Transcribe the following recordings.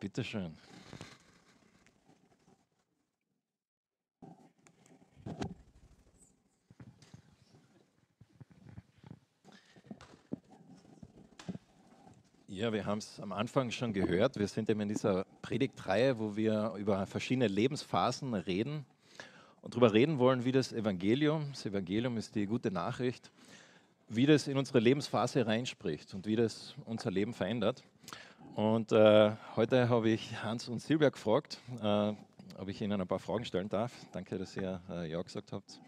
Bitteschön. Ja, wir haben es am Anfang schon gehört. Wir sind eben in dieser Predigtreihe, wo wir über verschiedene Lebensphasen reden und darüber reden wollen, wie das Evangelium, das Evangelium ist die gute Nachricht, wie das in unsere Lebensphase reinspricht und wie das unser Leben verändert. Und äh, heute habe ich Hans und Silvia gefragt, äh, ob ich Ihnen ein paar Fragen stellen darf. Danke, dass ihr äh, Ja gesagt habt.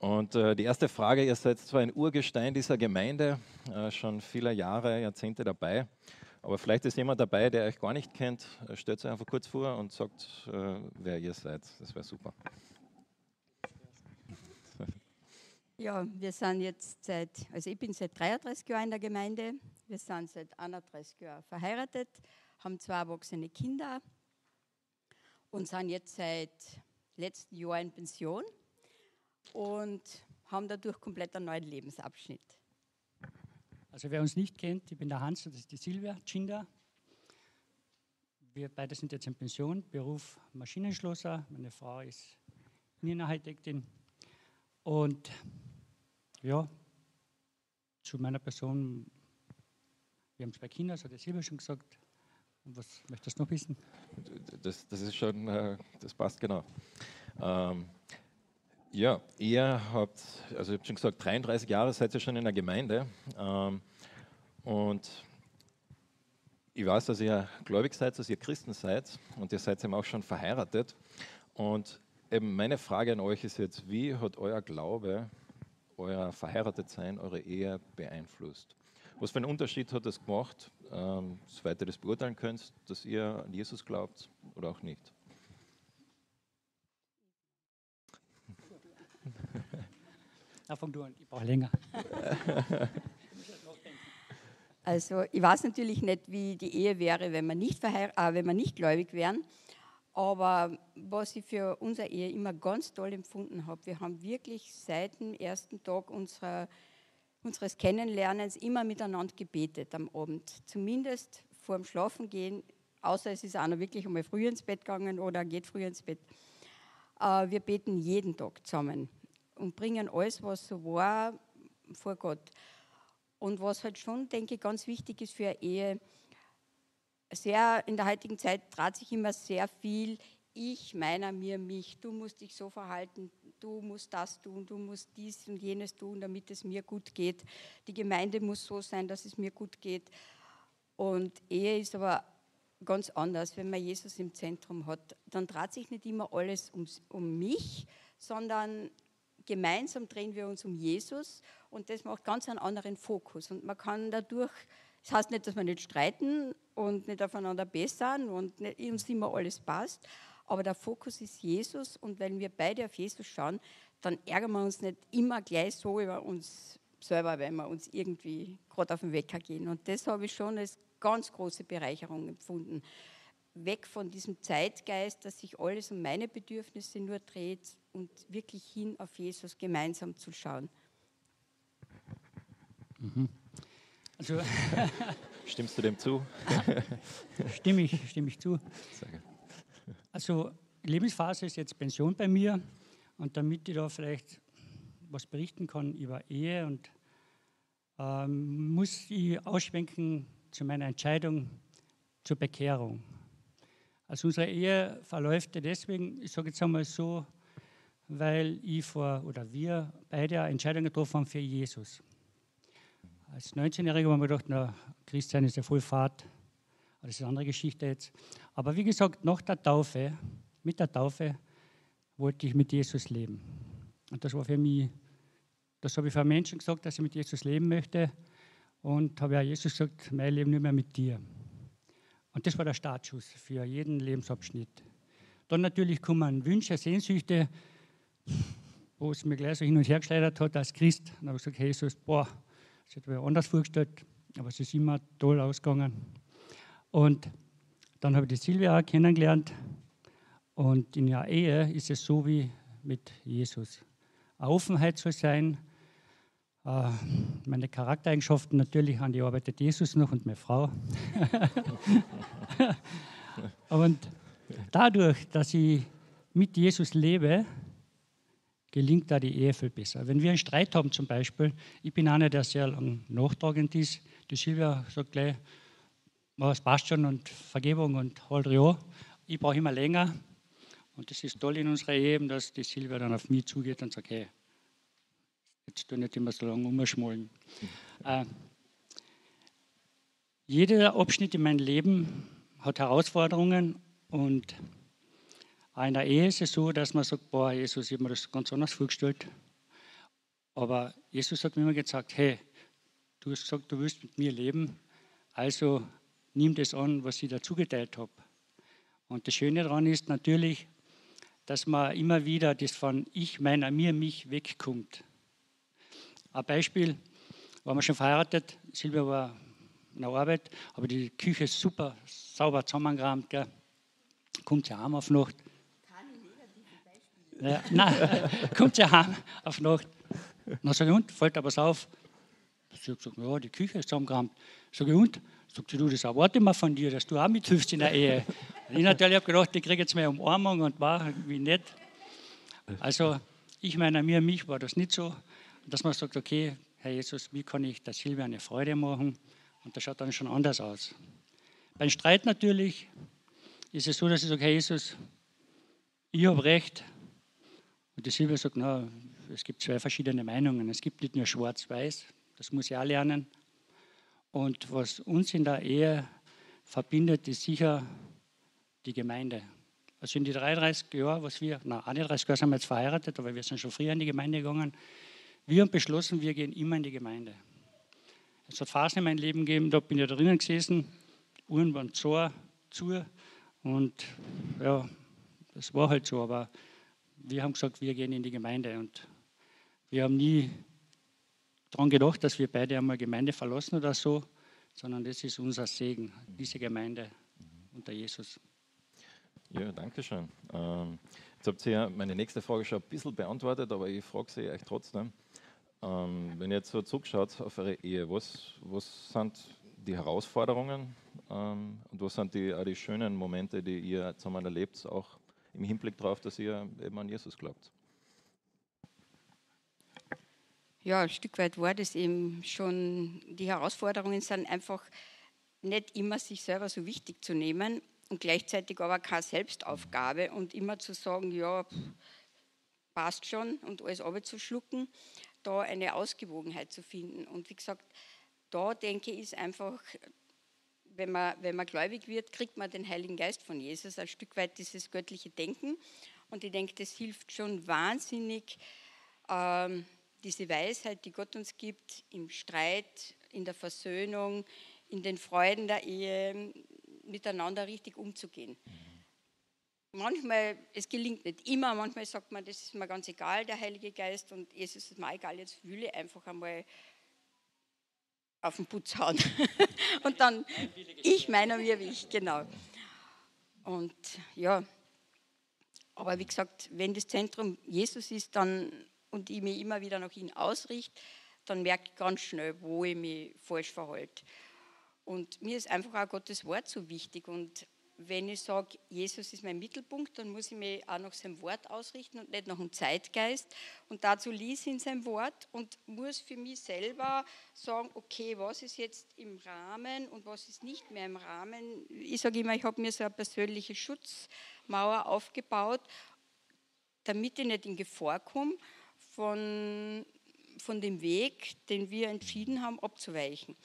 Und äh, die erste Frage, ihr seid zwar ein Urgestein dieser Gemeinde, äh, schon viele Jahre, Jahrzehnte dabei, aber vielleicht ist jemand dabei, der euch gar nicht kennt. Äh, stellt euch einfach kurz vor und sagt, wer ihr seid. Das wäre super. Ja, wir sind jetzt seit, also ich bin seit 33 Jahren in der Gemeinde. Wir sind seit 31 Jahren verheiratet, haben zwei erwachsene Kinder und sind jetzt seit letztem Jahr in Pension und haben dadurch komplett einen neuen Lebensabschnitt. Also wer uns nicht kennt, ich bin der Hans, das ist die Silvia Chinder. Wir beide sind jetzt in Pension, Beruf Maschinenschlosser. Meine Frau ist Innenarchitektin. Und ja, zu meiner Person, wir haben zwei Kinder, das hat der Silvia schon gesagt. Und was möchtest du noch wissen? Das, das ist schon, äh, das passt genau. Ähm, ja, ihr habt, also ich habe schon gesagt, 33 Jahre seid ihr schon in der Gemeinde. Ähm, und ich weiß, dass ihr gläubig seid, dass ihr Christen seid und ihr seid eben auch schon verheiratet. Und eben meine Frage an euch ist jetzt, wie hat euer Glaube, euer Verheiratetsein, eure Ehe beeinflusst? Was für einen Unterschied hat das gemacht, ähm, soweit ihr das beurteilen könnt, dass ihr an Jesus glaubt oder auch nicht? Na, fang du an, ich brauche länger. Also ich weiß natürlich nicht, wie die Ehe wäre, wenn wir nicht, verheir äh, wenn wir nicht gläubig wären. Aber was ich für unsere Ehe immer ganz toll empfunden habe, wir haben wirklich seit dem ersten Tag unserer, unseres Kennenlernens immer miteinander gebetet am Abend. Zumindest vor dem Schlafengehen, außer es ist einer wirklich einmal früh ins Bett gegangen oder geht früh ins Bett. Äh, wir beten jeden Tag zusammen und bringen alles, was so war, vor Gott. Und was halt schon, denke ich, ganz wichtig ist für eine Ehe, sehr in der heutigen Zeit dreht sich immer sehr viel ich, meiner, mir, mich. Du musst dich so verhalten, du musst das tun, du musst dies und jenes tun, damit es mir gut geht. Die Gemeinde muss so sein, dass es mir gut geht. Und Ehe ist aber ganz anders, wenn man Jesus im Zentrum hat. Dann dreht sich nicht immer alles um, um mich, sondern gemeinsam drehen wir uns um Jesus und das macht ganz einen anderen Fokus. Und man kann dadurch, das heißt nicht, dass wir nicht streiten und nicht aufeinander bessern und nicht, uns immer alles passt, aber der Fokus ist Jesus und wenn wir beide auf Jesus schauen, dann ärgern wir uns nicht immer gleich so über uns selber, wenn wir uns irgendwie gerade auf den Wecker gehen. Und das habe ich schon als ganz große Bereicherung empfunden. Weg von diesem Zeitgeist, dass sich alles um meine Bedürfnisse nur dreht, und wirklich hin auf Jesus gemeinsam zu schauen. Mhm. Also, Stimmst du dem zu? stimme ich, stimme ich zu. Also Lebensphase ist jetzt Pension bei mir und damit ich da vielleicht was berichten kann über Ehe und ähm, muss ich ausschwenken zu meiner Entscheidung zur Bekehrung. Also unsere Ehe verläuft deswegen, ich sage jetzt einmal so, weil ich vor, oder wir beide eine Entscheidung getroffen haben für Jesus. Als 19-Jähriger haben wir gedacht, na, Christsein ist ja voll Fahrt. Das ist eine andere Geschichte jetzt. Aber wie gesagt, nach der Taufe, mit der Taufe, wollte ich mit Jesus leben. Und das war für mich, das habe ich für Menschen gesagt, dass ich mit Jesus leben möchte. Und habe ja Jesus gesagt, mein Leben nicht mehr mit dir. Und das war der Startschuss für jeden Lebensabschnitt. Dann natürlich kommen Wünsche, Sehnsüchte, wo es mir gleich so hin und her geschleudert hat als Christ. Dann habe ich gesagt, Jesus, boah, das hätte ich mir anders vorgestellt, aber es ist immer toll ausgegangen. Und dann habe ich die Silvia auch kennengelernt. Und in der Ehe ist es so wie mit Jesus. Eine Offenheit soll sein. Äh, meine Charaktereigenschaften natürlich, an die arbeitet Jesus noch und meine Frau. Und dadurch, dass ich mit Jesus lebe, gelingt da die Ehe viel besser. Wenn wir einen Streit haben zum Beispiel, ich bin einer, der sehr lang nachtragend ist, die Silvia sagt gleich, es passt schon und Vergebung und halt ja. Ich brauche immer länger. Und das ist toll in unserer Ehe, dass die Silvia dann auf mich zugeht und sagt, hey, jetzt tu nicht immer so lange umschmollen. Äh, jeder Abschnitt in meinem Leben hat Herausforderungen und in der Ehe ist es so, dass man sagt, boah, Jesus, ich habe mir das ganz anders vorgestellt. Aber Jesus hat mir immer gesagt, hey, du hast gesagt, du willst mit mir leben, also nimm das an, was ich dazu geteilt habe. Und das Schöne daran ist natürlich, dass man immer wieder das von ich, meiner, mir, mich wegkommt. Ein Beispiel, waren wir schon verheiratet, Silvia war in der Arbeit, aber die Küche ist super sauber zusammengeräumt, gell. kommt sie heim auf Nacht. Ja, nein, kommt sie heim auf Nacht. Dann sage ich, und, fällt aber auf. Sie hat gesagt, ja, die Küche ist zusammengeräumt. Sage ich, und, Sagt sie, du, das erwarte ich mir von dir, dass du auch mithilfst in der Ehe. ich natürlich habe gedacht, ich kriege jetzt meine Umarmung und war wie nett. Also ich meine, mir, mich war das nicht so, dass man sagt, okay, Herr Jesus, wie kann ich der Silvia eine Freude machen? Und das schaut dann schon anders aus. Beim Streit natürlich ist es so, dass ich sage, Herr Jesus, ich habe recht. Und die Silvia sagt, na, es gibt zwei verschiedene Meinungen. Es gibt nicht nur schwarz-weiß, das muss ich auch lernen. Und was uns in der Ehe verbindet, ist sicher die Gemeinde. Also in die 33 Jahre, was wir, na, 31 Jahre sind wir jetzt verheiratet, aber wir sind schon früher in die Gemeinde gegangen. Wir haben beschlossen, wir gehen immer in die Gemeinde. Es hat Phasen in meinem Leben gegeben, da bin ich da drinnen gesessen, Uhren waren zu, zu und ja, das war halt so, aber wir haben gesagt, wir gehen in die Gemeinde und wir haben nie daran gedacht, dass wir beide einmal Gemeinde verlassen oder so, sondern das ist unser Segen, diese Gemeinde unter Jesus. Ja, danke schön. Ähm, jetzt habt ihr ja meine nächste Frage schon ein bisschen beantwortet, aber ich frage sie euch trotzdem. Ähm, wenn ihr jetzt so zugeschaut auf eure Ehe, was, was sind die Herausforderungen ähm, und was sind die, auch die schönen Momente, die ihr zusammen erlebt, auch im Hinblick darauf, dass ihr eben an Jesus glaubt? Ja, ein Stück weit war das eben schon, die Herausforderungen sind einfach nicht immer sich selber so wichtig zu nehmen und gleichzeitig aber keine Selbstaufgabe und immer zu sagen, ja, passt schon und alles zu schlucken, da eine Ausgewogenheit zu finden. Und wie gesagt, da denke ich, ist einfach, wenn man, wenn man gläubig wird, kriegt man den Heiligen Geist von Jesus, ein Stück weit dieses göttliche Denken. Und ich denke, das hilft schon wahnsinnig, ähm, diese Weisheit, die Gott uns gibt, im Streit, in der Versöhnung, in den Freuden der Ehe, miteinander richtig umzugehen. Manchmal, es gelingt nicht immer, manchmal sagt man, das ist mir ganz egal, der Heilige Geist, und Jesus ist mir egal, jetzt will ich einfach einmal auf den Putz hauen. und dann, ich meiner mir wie ich, genau. Und ja, aber wie gesagt, wenn das Zentrum Jesus ist, dann und ich mich immer wieder nach ihn ausrichte, dann merke ich ganz schnell, wo ich mich falsch verhalte. Und mir ist einfach auch Gottes Wort so wichtig. Und wenn ich sage, Jesus ist mein Mittelpunkt, dann muss ich mich auch nach seinem Wort ausrichten und nicht nach dem Zeitgeist. Und dazu lies in seinem Wort und muss für mich selber sagen, okay, was ist jetzt im Rahmen und was ist nicht mehr im Rahmen. Ich sage immer, ich habe mir so eine persönliche Schutzmauer aufgebaut, damit ich nicht in Gefahr komme von, von dem Weg, den wir entschieden haben, abzuweichen.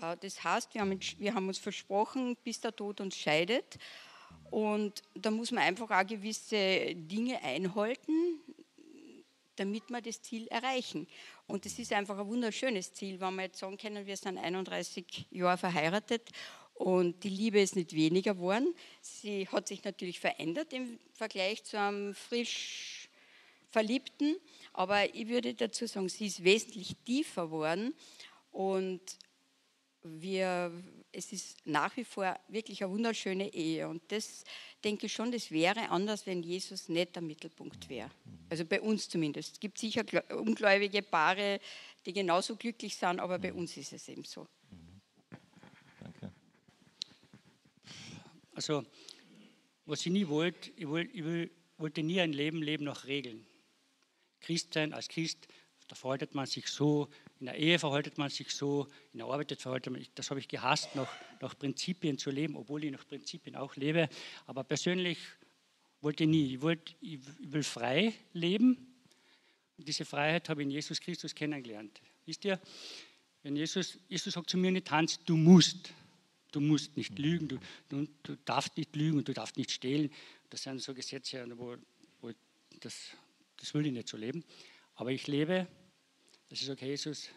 Äh, das heißt, wir haben, wir haben uns versprochen, bis der Tod uns scheidet. Und da muss man einfach auch gewisse Dinge einhalten, damit wir das Ziel erreichen. Und das ist einfach ein wunderschönes Ziel, wenn wir jetzt sagen können, wir sind 31 Jahre verheiratet und die Liebe ist nicht weniger geworden. Sie hat sich natürlich verändert im Vergleich zu einem frisch Verliebten. Aber ich würde dazu sagen, sie ist wesentlich tiefer geworden und wir, es ist nach wie vor wirklich eine wunderschöne Ehe. Und das denke ich schon, das wäre anders, wenn Jesus nicht der Mittelpunkt wäre. Also bei uns zumindest. Es gibt sicher ungläubige Paare, die genauso glücklich sind, aber bei uns ist es eben so. Danke. Also was ich nie wollte, ich, wollte, ich wollte nie ein Leben leben nach Regeln. Christ sein, als Christ, da verhaltet man sich so, in der Ehe verhaltet man sich so, in der Arbeit verhaltet man sich, das habe ich gehasst, nach, nach Prinzipien zu leben, obwohl ich nach Prinzipien auch lebe. Aber persönlich wollte ich nie. Ich, wollte, ich will frei leben. Und diese Freiheit habe ich in Jesus Christus kennengelernt. Wisst ihr, wenn Jesus, Jesus sagt zu mir nicht, Hans, du musst. Du musst nicht lügen, du, du, du darfst nicht lügen und du darfst nicht stehlen. Das sind so Gesetze, wo, wo das, das will ich nicht so leben. Aber ich lebe, dass ich sage, Jesus,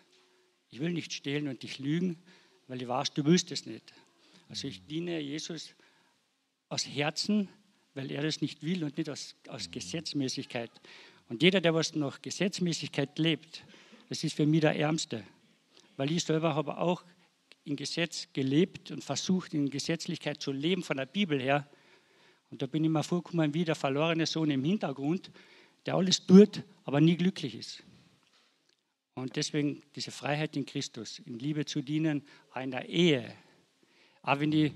ich will nicht stehlen und dich lügen, weil ich weiß, du willst es nicht. Also ich diene Jesus aus Herzen, weil er das nicht will und nicht aus, aus Gesetzmäßigkeit. Und jeder, der was nach Gesetzmäßigkeit lebt, das ist für mich der Ärmste. Weil ich selber habe auch in Gesetz gelebt und versucht, in Gesetzlichkeit zu leben, von der Bibel her. Und da bin ich mir vorgekommen wie der verlorene Sohn im Hintergrund, der alles tut, aber nie glücklich ist. Und deswegen diese Freiheit in Christus, in Liebe zu dienen, der Ehe. Auch wenn ich,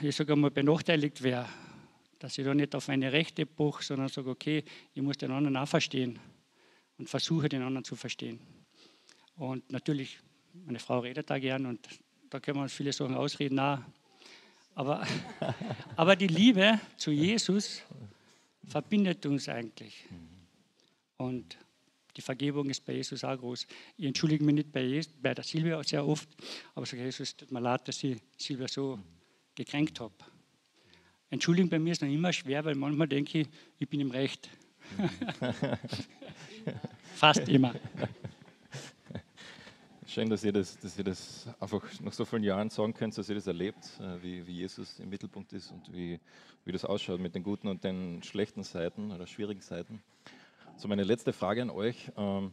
ich sage mal, benachteiligt wäre, dass ich da nicht auf meine Rechte poche, sondern sage, okay, ich muss den anderen auch verstehen und versuche, den anderen zu verstehen. Und natürlich, meine Frau redet da gern und da können wir uns viele Sachen ausreden. Auch. Aber, aber die Liebe zu Jesus verbindet uns eigentlich. Und die Vergebung ist bei Jesus auch groß. Ich entschuldige mich nicht bei, Jesus, bei der Silvia sehr oft, aber sage, Jesus, tut mir leid, dass ich Silvia so gekränkt habe. Entschuldigen bei mir ist noch immer schwer, weil manchmal denke ich, ich bin im Recht. Fast immer. Schön, dass ihr, das, dass ihr das einfach nach so vielen Jahren sagen könnt, dass ihr das erlebt, äh, wie, wie Jesus im Mittelpunkt ist und wie, wie das ausschaut mit den guten und den schlechten Seiten oder schwierigen Seiten. So, meine letzte Frage an euch. Ähm,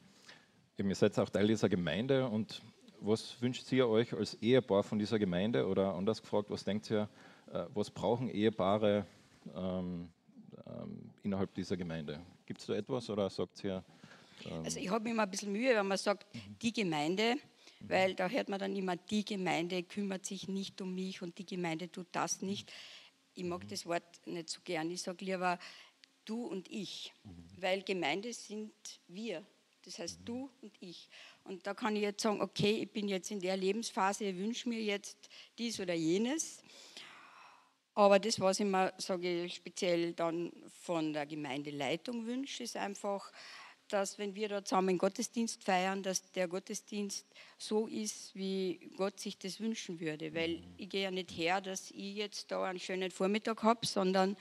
ihr seid auch Teil dieser Gemeinde und was wünscht ihr euch als Ehepaar von dieser Gemeinde? Oder anders gefragt, was denkt ihr, äh, was brauchen Ehepaare ähm, ähm, innerhalb dieser Gemeinde? Gibt es da etwas oder sagt ihr? Also ich habe immer ein bisschen Mühe, wenn man sagt, mhm. die Gemeinde, mhm. weil da hört man dann immer, die Gemeinde kümmert sich nicht um mich und die Gemeinde tut das nicht. Ich mag mhm. das Wort nicht so gern. Ich sage lieber du und ich, mhm. weil Gemeinde sind wir. Das heißt du und ich. Und da kann ich jetzt sagen, okay, ich bin jetzt in der Lebensphase, ich wünsche mir jetzt dies oder jenes. Aber das, was ich mir sage, speziell dann von der Gemeindeleitung wünsche, ist einfach, dass wenn wir da zusammen Gottesdienst feiern, dass der Gottesdienst so ist, wie Gott sich das wünschen würde. Weil ich gehe ja nicht her, dass ich jetzt da einen schönen Vormittag habe, sondern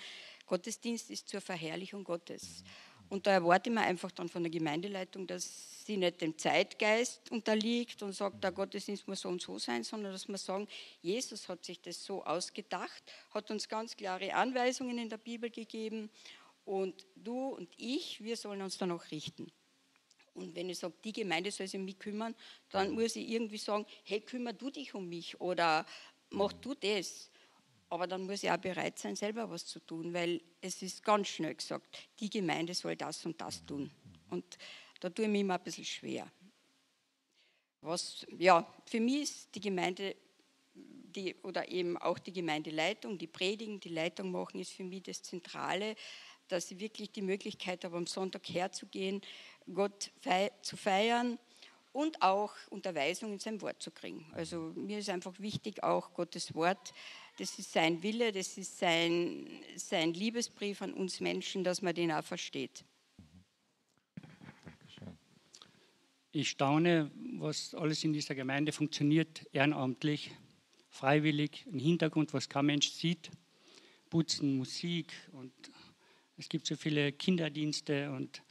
Gottesdienst ist zur Verherrlichung Gottes. Und da erwarte ich mir einfach dann von der Gemeindeleitung, dass sie nicht dem Zeitgeist unterliegt und sagt, der Gottesdienst muss so und so sein, sondern dass wir sagen, Jesus hat sich das so ausgedacht, hat uns ganz klare Anweisungen in der Bibel gegeben und du und ich, wir sollen uns danach richten. Und wenn ich sage, die Gemeinde soll sich um mich kümmern, dann muss ich irgendwie sagen, hey, kümmer du dich um mich oder mach du das. Aber dann muss ich auch bereit sein, selber was zu tun, weil es ist ganz schnell gesagt, die Gemeinde soll das und das tun. Und da tue ich mich immer ein bisschen schwer. Was, ja, für mich ist die Gemeinde die, oder eben auch die Gemeindeleitung, die Predigen, die Leitung machen, ist für mich das Zentrale, dass ich wirklich die Möglichkeit habe, am Sonntag herzugehen, Gott fei zu feiern und auch Unterweisung in sein Wort zu kriegen. Also mir ist einfach wichtig, auch Gottes Wort das ist sein Wille, das ist sein, sein Liebesbrief an uns Menschen, dass man den auch versteht. Ich staune, was alles in dieser Gemeinde funktioniert, ehrenamtlich, freiwillig, im Hintergrund, was kein Mensch sieht. Putzen, Musik und es gibt so viele Kinderdienste und,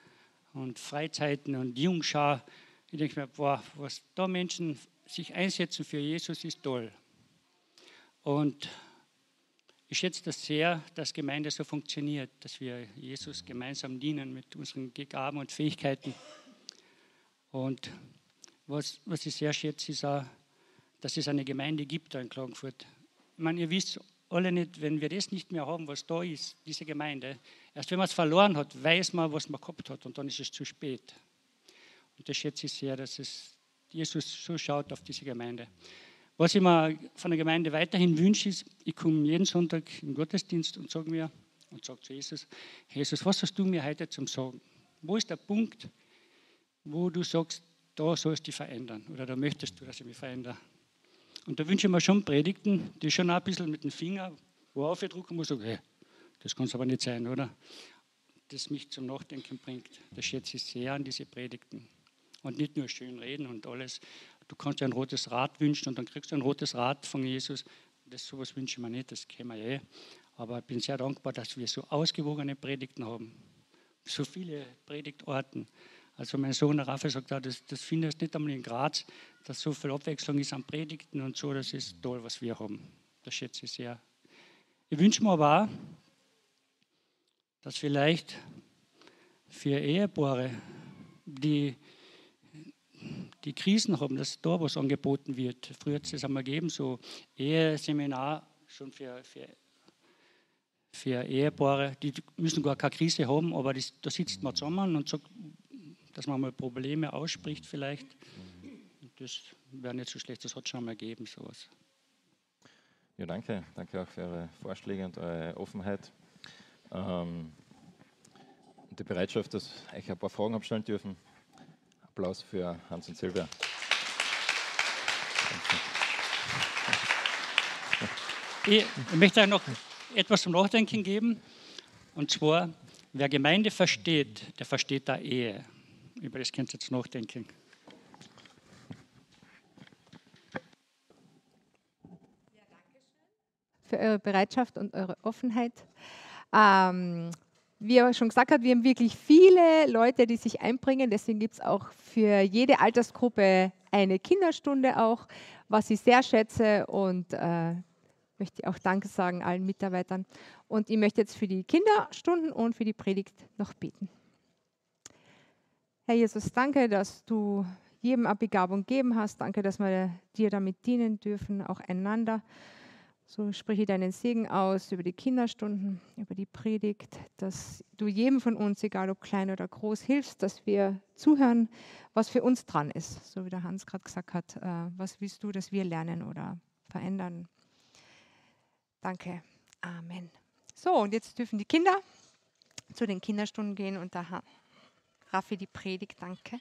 und Freizeiten und Jungschar. Ich denke mir, boah, was da Menschen sich einsetzen für Jesus ist toll. Und ich schätze das sehr, dass Gemeinde so funktioniert, dass wir Jesus gemeinsam dienen mit unseren Gaben und Fähigkeiten. Und was, was ich sehr schätze, ist auch, dass es eine Gemeinde gibt in Klagenfurt. Ich meine, ihr wisst alle nicht, wenn wir das nicht mehr haben, was da ist, diese Gemeinde, erst wenn man es verloren hat, weiß man, was man gehabt hat und dann ist es zu spät. Und das schätze ich sehr, dass es Jesus so schaut auf diese Gemeinde. Was ich mir von der Gemeinde weiterhin wünsche, ist, ich komme jeden Sonntag in den Gottesdienst und sage mir und sage zu Jesus, Jesus, was hast du mir heute zum Sagen? Wo ist der Punkt, wo du sagst, da sollst du dich verändern oder da möchtest du, dass ich mich verändere? Und da wünsche ich mir schon Predigten, die schon ein bisschen mit dem Finger wo aufdrucken muss, okay, das kann es aber nicht sein, oder? Das mich zum Nachdenken bringt. Das schätze ich sehr an diese Predigten. Und nicht nur schön reden und alles. Du kannst dir ein rotes Rad wünschen und dann kriegst du ein rotes Rad von Jesus. Das sowas wünsche ich mir nicht, das kennen wir eh. Aber ich bin sehr dankbar, dass wir so ausgewogene Predigten haben. So viele Predigtorten. Also mein Sohn Raphael sagt, auch, das, das findest du nicht einmal in Graz, dass so viel Abwechslung ist an Predigten und so. Das ist toll, was wir haben. Das schätze ich sehr. Ich wünsche mir aber auch, dass vielleicht für Ehepaare, die, die Krisen haben, dass da was angeboten wird. Früher hat es das einmal gegeben, so Eheseminar schon für, für, für Ehepaare, die müssen gar keine Krise haben, aber das, da sitzt man zusammen und sagt, dass man mal Probleme ausspricht vielleicht. Das wäre nicht so schlecht, das hat es schon mal gegeben, sowas. Ja, danke. Danke auch für eure Vorschläge und eure Offenheit. Ähm, und die Bereitschaft, dass ich ein paar Fragen abstellen dürfen. Applaus für Hans und Silvia. Ich möchte euch noch etwas zum Nachdenken geben. Und zwar, wer Gemeinde versteht, der versteht da Ehe. Über das könnt ihr jetzt nachdenken. für eure Bereitschaft und eure Offenheit. Ähm, wie er schon gesagt hat, wir haben wirklich viele Leute, die sich einbringen. Deswegen gibt es auch für jede Altersgruppe eine Kinderstunde auch, was ich sehr schätze und äh, möchte auch Danke sagen allen Mitarbeitern. Und ich möchte jetzt für die Kinderstunden und für die Predigt noch beten. Herr Jesus, danke, dass du jedem eine Begabung gegeben hast. Danke, dass wir dir damit dienen dürfen, auch einander. So spreche deinen Segen aus über die Kinderstunden, über die Predigt, dass du jedem von uns, egal ob klein oder groß, hilfst, dass wir zuhören, was für uns dran ist. So wie der Hans gerade gesagt hat, äh, was willst du, dass wir lernen oder verändern? Danke. Amen. So, und jetzt dürfen die Kinder zu den Kinderstunden gehen und da Raffi die Predigt. Danke.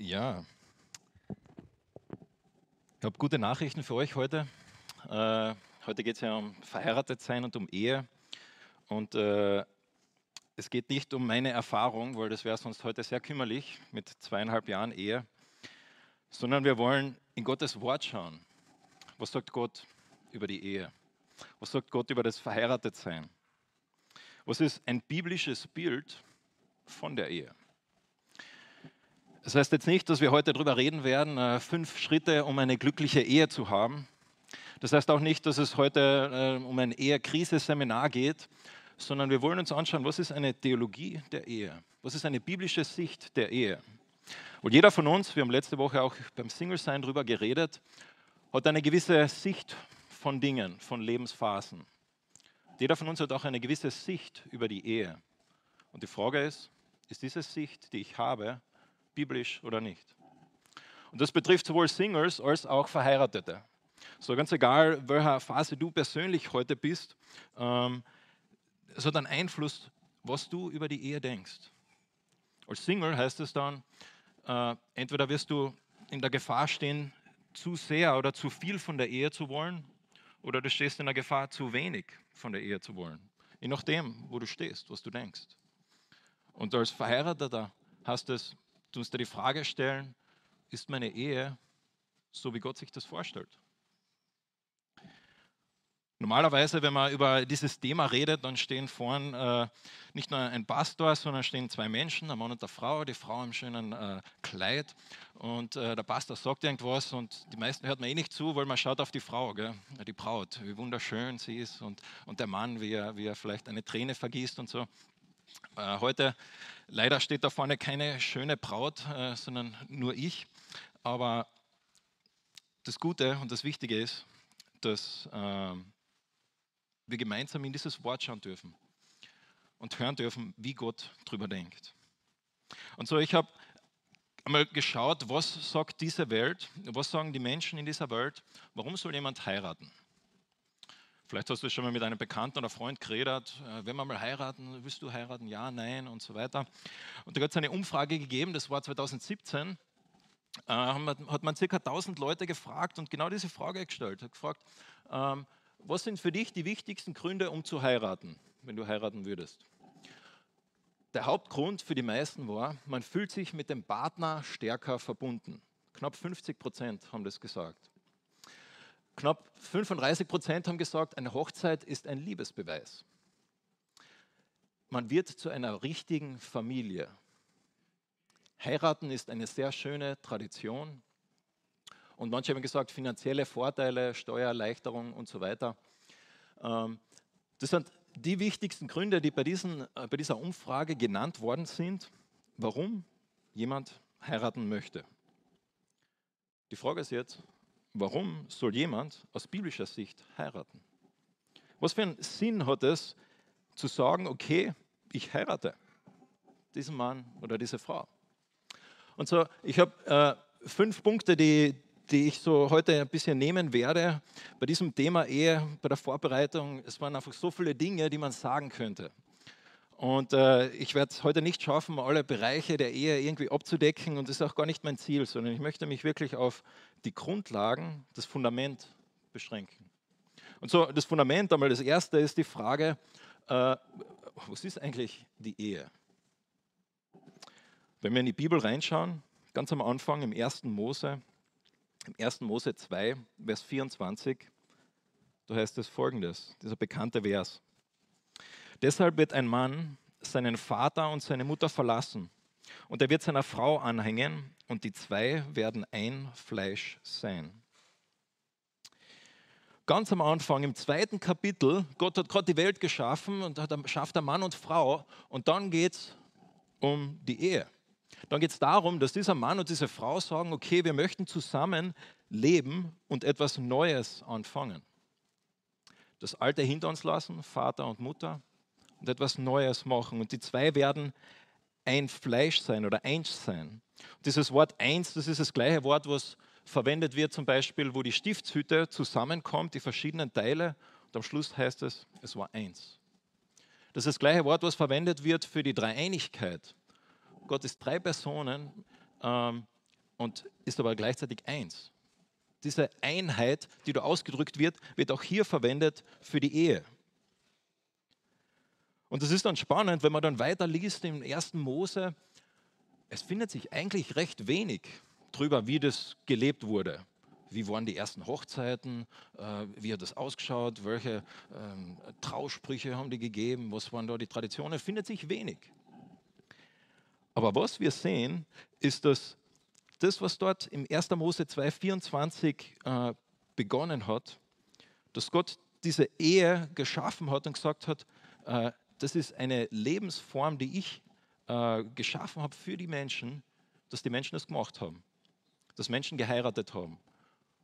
Ja, ich habe gute Nachrichten für euch heute. Äh, heute geht es ja um verheiratet sein und um Ehe. Und äh, es geht nicht um meine Erfahrung, weil das wäre sonst heute sehr kümmerlich mit zweieinhalb Jahren Ehe, sondern wir wollen in Gottes Wort schauen. Was sagt Gott über die Ehe? Was sagt Gott über das Verheiratetsein? Was ist ein biblisches Bild von der Ehe? Das heißt jetzt nicht, dass wir heute darüber reden werden, äh, fünf Schritte, um eine glückliche Ehe zu haben. Das heißt auch nicht, dass es heute äh, um ein Ehekrise-Seminar geht, sondern wir wollen uns anschauen, was ist eine Theologie der Ehe? Was ist eine biblische Sicht der Ehe? Und jeder von uns, wir haben letzte Woche auch beim Single-Sein darüber geredet, hat eine gewisse Sicht von Dingen, von Lebensphasen. Jeder von uns hat auch eine gewisse Sicht über die Ehe. Und die Frage ist, ist diese Sicht, die ich habe, biblisch oder nicht. Und das betrifft sowohl Singles als auch Verheiratete. So ganz egal, welcher Phase du persönlich heute bist, ähm, es hat einen Einfluss, was du über die Ehe denkst. Als Single heißt es dann, äh, entweder wirst du in der Gefahr stehen, zu sehr oder zu viel von der Ehe zu wollen, oder du stehst in der Gefahr, zu wenig von der Ehe zu wollen. Je nachdem, wo du stehst, was du denkst. Und als Verheirateter hast es du musst dir die Frage stellen, ist meine Ehe so, wie Gott sich das vorstellt? Normalerweise, wenn man über dieses Thema redet, dann stehen vorn äh, nicht nur ein Pastor, sondern stehen zwei Menschen, ein Mann und eine Frau, die Frau im schönen äh, Kleid und äh, der Pastor sagt irgendwas und die meisten hört man eh nicht zu, weil man schaut auf die Frau, gell? die Braut, wie wunderschön sie ist und, und der Mann, wie er, wie er vielleicht eine Träne vergießt und so. Äh, heute leider steht da vorne keine schöne Braut, äh, sondern nur ich. Aber das Gute und das Wichtige ist, dass äh, wir gemeinsam in dieses Wort schauen dürfen und hören dürfen, wie Gott drüber denkt. Und so, ich habe einmal geschaut, was sagt diese Welt, was sagen die Menschen in dieser Welt, warum soll jemand heiraten? Vielleicht hast du schon mal mit einem Bekannten oder Freund geredet, äh, wenn wir mal heiraten, willst du heiraten? Ja, nein und so weiter. Und da hat es eine Umfrage gegeben, das war 2017, äh, hat man ca. 1000 Leute gefragt und genau diese Frage gestellt. Hat gefragt, ähm, was sind für dich die wichtigsten Gründe, um zu heiraten, wenn du heiraten würdest? Der Hauptgrund für die meisten war, man fühlt sich mit dem Partner stärker verbunden. Knapp 50 Prozent haben das gesagt. Knapp 35 Prozent haben gesagt, eine Hochzeit ist ein Liebesbeweis. Man wird zu einer richtigen Familie. Heiraten ist eine sehr schöne Tradition. Und manche haben gesagt, finanzielle Vorteile, Steuererleichterung und so weiter. Ähm, das sind die wichtigsten Gründe, die bei, diesen, äh, bei dieser Umfrage genannt worden sind, warum jemand heiraten möchte. Die Frage ist jetzt, Warum soll jemand aus biblischer Sicht heiraten? Was für einen Sinn hat es, zu sagen, okay, ich heirate diesen Mann oder diese Frau? Und so, ich habe äh, fünf Punkte, die, die ich so heute ein bisschen nehmen werde bei diesem Thema Ehe, bei der Vorbereitung. Es waren einfach so viele Dinge, die man sagen könnte. Und äh, ich werde es heute nicht schaffen, alle Bereiche der Ehe irgendwie abzudecken und das ist auch gar nicht mein Ziel, sondern ich möchte mich wirklich auf die Grundlagen, das Fundament beschränken. Und so das Fundament, einmal das erste ist die Frage, äh, was ist eigentlich die Ehe? Wenn wir in die Bibel reinschauen, ganz am Anfang im 1. Mose, 1. Mose 2, Vers 24, da heißt es folgendes, dieser bekannte Vers. Deshalb wird ein Mann seinen Vater und seine Mutter verlassen und er wird seiner Frau anhängen und die zwei werden ein Fleisch sein. Ganz am Anfang, im zweiten Kapitel, Gott hat gerade die Welt geschaffen und hat, schafft er Mann und Frau und dann geht es um die Ehe. Dann geht es darum, dass dieser Mann und diese Frau sagen, okay, wir möchten zusammen leben und etwas Neues anfangen. Das Alte hinter uns lassen, Vater und Mutter, und etwas Neues machen. Und die zwei werden ein Fleisch sein oder eins sein. Und dieses Wort eins, das ist das gleiche Wort, was verwendet wird, zum Beispiel, wo die Stiftshütte zusammenkommt, die verschiedenen Teile. Und am Schluss heißt es, es war eins. Das ist das gleiche Wort, was verwendet wird für die Dreieinigkeit. Gott ist drei Personen ähm, und ist aber gleichzeitig eins. Diese Einheit, die da ausgedrückt wird, wird auch hier verwendet für die Ehe. Und das ist dann spannend, wenn man dann weiter liest im ersten Mose. Es findet sich eigentlich recht wenig darüber, wie das gelebt wurde. Wie waren die ersten Hochzeiten? Äh, wie hat das ausgeschaut? Welche ähm, Trausprüche haben die gegeben? Was waren da die Traditionen? Findet sich wenig. Aber was wir sehen, ist, dass das, was dort im 1. Mose 2,24 äh, begonnen hat, dass Gott diese Ehe geschaffen hat und gesagt hat, äh, das ist eine Lebensform, die ich äh, geschaffen habe für die Menschen, dass die Menschen das gemacht haben, dass Menschen geheiratet haben.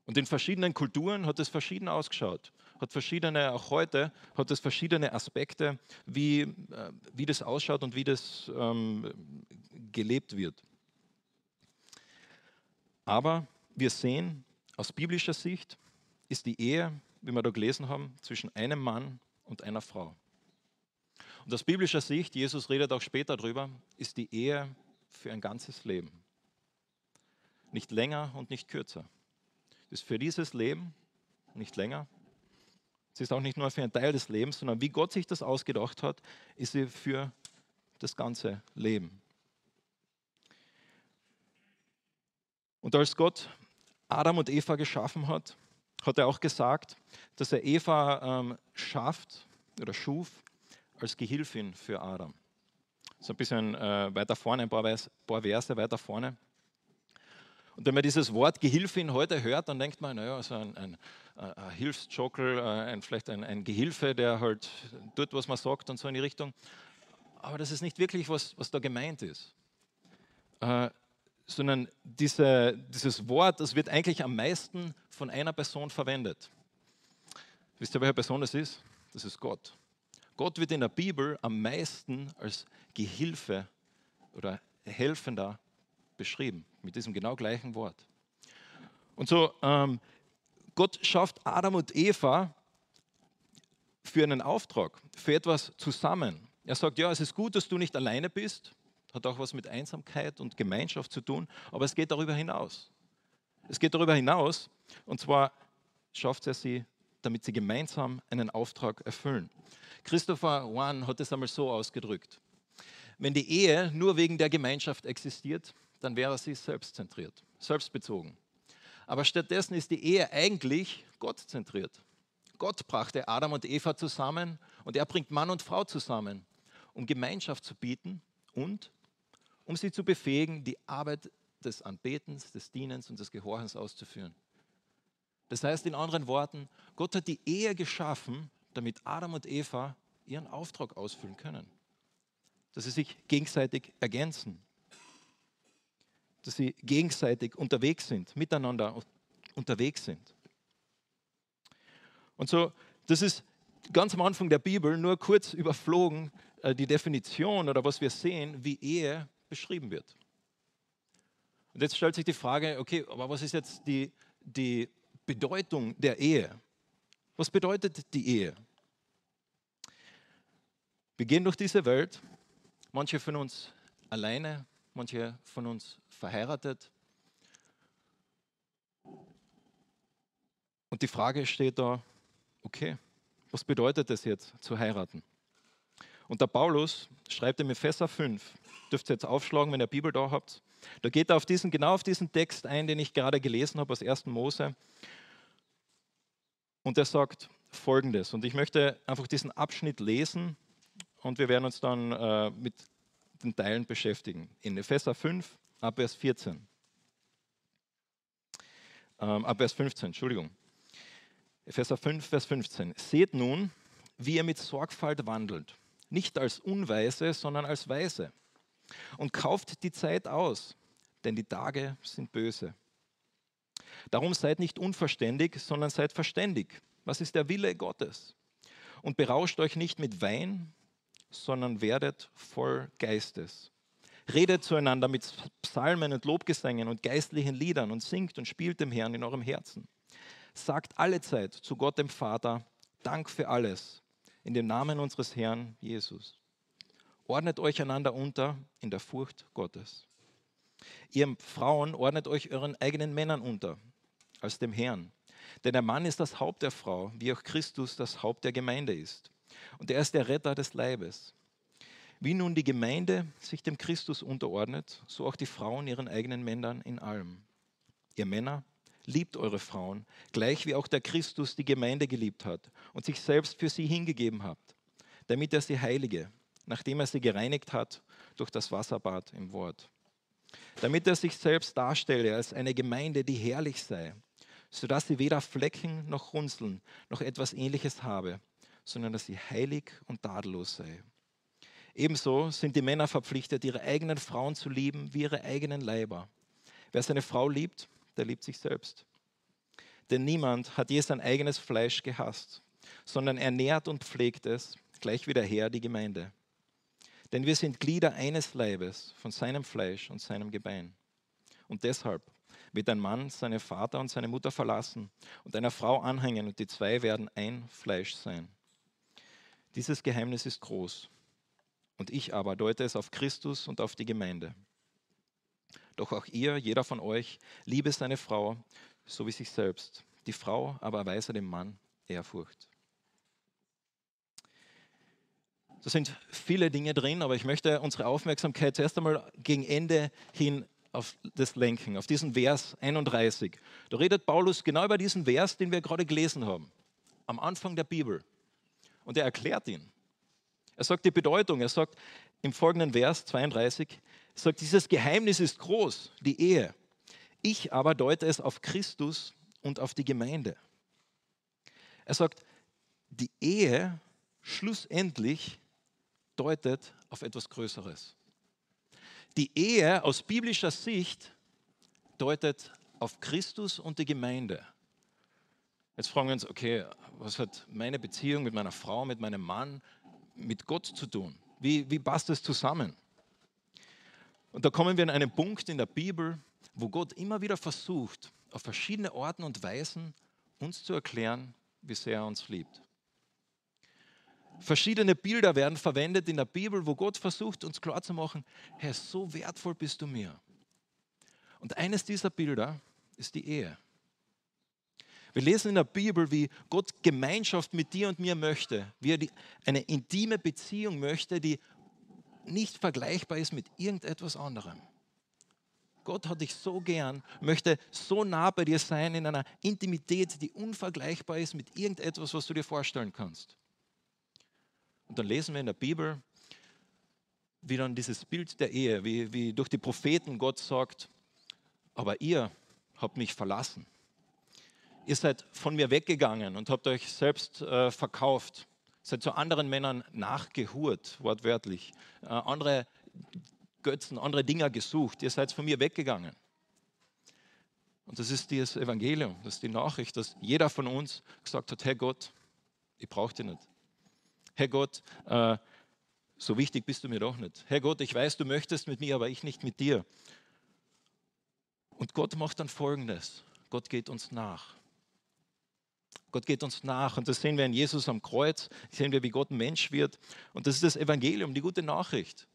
Und in verschiedenen Kulturen hat es verschieden ausgeschaut, hat verschiedene, auch heute hat es verschiedene Aspekte, wie, äh, wie das ausschaut und wie das ähm, gelebt wird. Aber wir sehen, aus biblischer Sicht ist die Ehe, wie wir da gelesen haben, zwischen einem Mann und einer Frau. Und aus biblischer Sicht, Jesus redet auch später darüber, ist die Ehe für ein ganzes Leben. Nicht länger und nicht kürzer. Es ist für dieses Leben nicht länger. Es ist auch nicht nur für einen Teil des Lebens, sondern wie Gott sich das ausgedacht hat, ist sie für das ganze Leben. Und als Gott Adam und Eva geschaffen hat, hat er auch gesagt, dass er Eva ähm, schafft oder schuf, als Gehilfin für Adam. So ein bisschen äh, weiter vorne, ein paar, Vers, paar Verse weiter vorne. Und wenn man dieses Wort Gehilfin heute hört, dann denkt man, naja, so ein, ein, ein Hilfsjockel, äh, ein, vielleicht ein, ein, Gehilfe, der halt tut, was man sagt und so in die Richtung. aber das ist nicht wirklich, was, was da gemeint ist. Äh, sondern diese, dieses Wort, das wird eigentlich am meisten von einer Person verwendet. Wisst ihr, welche Person das ist? Das ist Gott. Gott wird in der Bibel am meisten als Gehilfe oder Helfender beschrieben, mit diesem genau gleichen Wort. Und so, ähm, Gott schafft Adam und Eva für einen Auftrag, für etwas zusammen. Er sagt, ja, es ist gut, dass du nicht alleine bist, hat auch was mit Einsamkeit und Gemeinschaft zu tun, aber es geht darüber hinaus. Es geht darüber hinaus, und zwar schafft er sie, damit sie gemeinsam einen Auftrag erfüllen. Christopher Wan hat es einmal so ausgedrückt. Wenn die Ehe nur wegen der Gemeinschaft existiert, dann wäre sie selbstzentriert, selbstbezogen. Aber stattdessen ist die Ehe eigentlich gottzentriert. Gott brachte Adam und Eva zusammen und er bringt Mann und Frau zusammen, um Gemeinschaft zu bieten und um sie zu befähigen, die Arbeit des Anbetens, des Dienens und des Gehorchens auszuführen. Das heißt in anderen Worten, Gott hat die Ehe geschaffen, damit Adam und Eva ihren Auftrag ausfüllen können. Dass sie sich gegenseitig ergänzen. Dass sie gegenseitig unterwegs sind, miteinander unterwegs sind. Und so, das ist ganz am Anfang der Bibel nur kurz überflogen äh, die Definition oder was wir sehen, wie Ehe beschrieben wird. Und jetzt stellt sich die Frage, okay, aber was ist jetzt die, die Bedeutung der Ehe? Was bedeutet die Ehe? Wir gehen durch diese Welt, manche von uns alleine, manche von uns verheiratet. Und die Frage steht da, okay, was bedeutet es jetzt zu heiraten? Und der Paulus schreibt im Epheser 5, dürft ihr jetzt aufschlagen, wenn ihr Bibel da habt. Da geht er auf diesen, genau auf diesen Text ein, den ich gerade gelesen habe aus 1. Mose. Und er sagt folgendes. Und ich möchte einfach diesen Abschnitt lesen und wir werden uns dann äh, mit den Teilen beschäftigen. In Epheser 5, ab Vers 14. Ähm, ab Vers 15, Entschuldigung. Epheser 5, Vers 15. Seht nun, wie ihr mit Sorgfalt wandelt, nicht als Unweise, sondern als Weise. Und kauft die Zeit aus, denn die Tage sind böse. Darum seid nicht unverständig, sondern seid verständig. Was ist der Wille Gottes? Und berauscht euch nicht mit Wein, sondern werdet voll Geistes. Redet zueinander mit Psalmen und Lobgesängen und geistlichen Liedern und singt und spielt dem Herrn in eurem Herzen sagt alle Zeit zu Gott dem Vater Dank für alles in dem Namen unseres Herrn Jesus. Ordnet euch einander unter in der Furcht Gottes. Ihr Frauen ordnet euch euren eigenen Männern unter als dem Herrn. Denn der Mann ist das Haupt der Frau, wie auch Christus das Haupt der Gemeinde ist. Und er ist der Retter des Leibes. Wie nun die Gemeinde sich dem Christus unterordnet, so auch die Frauen ihren eigenen Männern in allem. Ihr Männer, Liebt eure Frauen, gleich wie auch der Christus die Gemeinde geliebt hat und sich selbst für sie hingegeben hat, damit er sie heilige, nachdem er sie gereinigt hat durch das Wasserbad im Wort. Damit er sich selbst darstelle als eine Gemeinde, die herrlich sei, sodass sie weder Flecken noch Runzeln noch etwas ähnliches habe, sondern dass sie heilig und tadellos sei. Ebenso sind die Männer verpflichtet, ihre eigenen Frauen zu lieben wie ihre eigenen Leiber. Wer seine Frau liebt, der liebt sich selbst. Denn niemand hat je sein eigenes Fleisch gehasst, sondern ernährt und pflegt es, gleich wie der Herr die Gemeinde. Denn wir sind Glieder eines Leibes von seinem Fleisch und seinem Gebein. Und deshalb wird ein Mann seinen Vater und seine Mutter verlassen und einer Frau anhängen und die zwei werden ein Fleisch sein. Dieses Geheimnis ist groß. Und ich aber deute es auf Christus und auf die Gemeinde. Doch auch ihr, jeder von euch, liebe seine Frau, so wie sich selbst. Die Frau aber erweise dem Mann Ehrfurcht. Da sind viele Dinge drin, aber ich möchte unsere Aufmerksamkeit zuerst einmal gegen Ende hin auf das lenken, auf diesen Vers 31. Da redet Paulus genau über diesen Vers, den wir gerade gelesen haben, am Anfang der Bibel. Und er erklärt ihn. Er sagt die Bedeutung, er sagt im folgenden Vers 32, sagt, dieses Geheimnis ist groß, die Ehe. Ich aber deute es auf Christus und auf die Gemeinde. Er sagt, die Ehe schlussendlich deutet auf etwas Größeres. Die Ehe aus biblischer Sicht deutet auf Christus und die Gemeinde. Jetzt fragen wir uns, okay, was hat meine Beziehung mit meiner Frau, mit meinem Mann, mit Gott zu tun? Wie, wie passt das zusammen? Und da kommen wir an einen Punkt in der Bibel, wo Gott immer wieder versucht, auf verschiedene Arten und Weisen uns zu erklären, wie sehr er uns liebt. Verschiedene Bilder werden verwendet in der Bibel, wo Gott versucht, uns klarzumachen, Herr, so wertvoll bist du mir. Und eines dieser Bilder ist die Ehe. Wir lesen in der Bibel, wie Gott Gemeinschaft mit dir und mir möchte, wie er die, eine intime Beziehung möchte, die nicht vergleichbar ist mit irgendetwas anderem. Gott hat dich so gern, möchte so nah bei dir sein in einer Intimität, die unvergleichbar ist mit irgendetwas, was du dir vorstellen kannst. Und dann lesen wir in der Bibel, wie dann dieses Bild der Ehe, wie, wie durch die Propheten Gott sagt, aber ihr habt mich verlassen. Ihr seid von mir weggegangen und habt euch selbst äh, verkauft. Seid zu anderen Männern nachgehurt, wortwörtlich. Äh, andere Götzen, andere Dinger gesucht. Ihr seid von mir weggegangen. Und das ist das Evangelium, das ist die Nachricht, dass jeder von uns gesagt hat, Herr Gott, ich brauche dich nicht. Herr Gott, äh, so wichtig bist du mir doch nicht. Herr Gott, ich weiß, du möchtest mit mir, aber ich nicht mit dir. Und Gott macht dann Folgendes. Gott geht uns nach. Gott geht uns nach. Und das sehen wir in Jesus am Kreuz. Sehen wir, wie Gott Mensch wird. Und das ist das Evangelium, die gute Nachricht.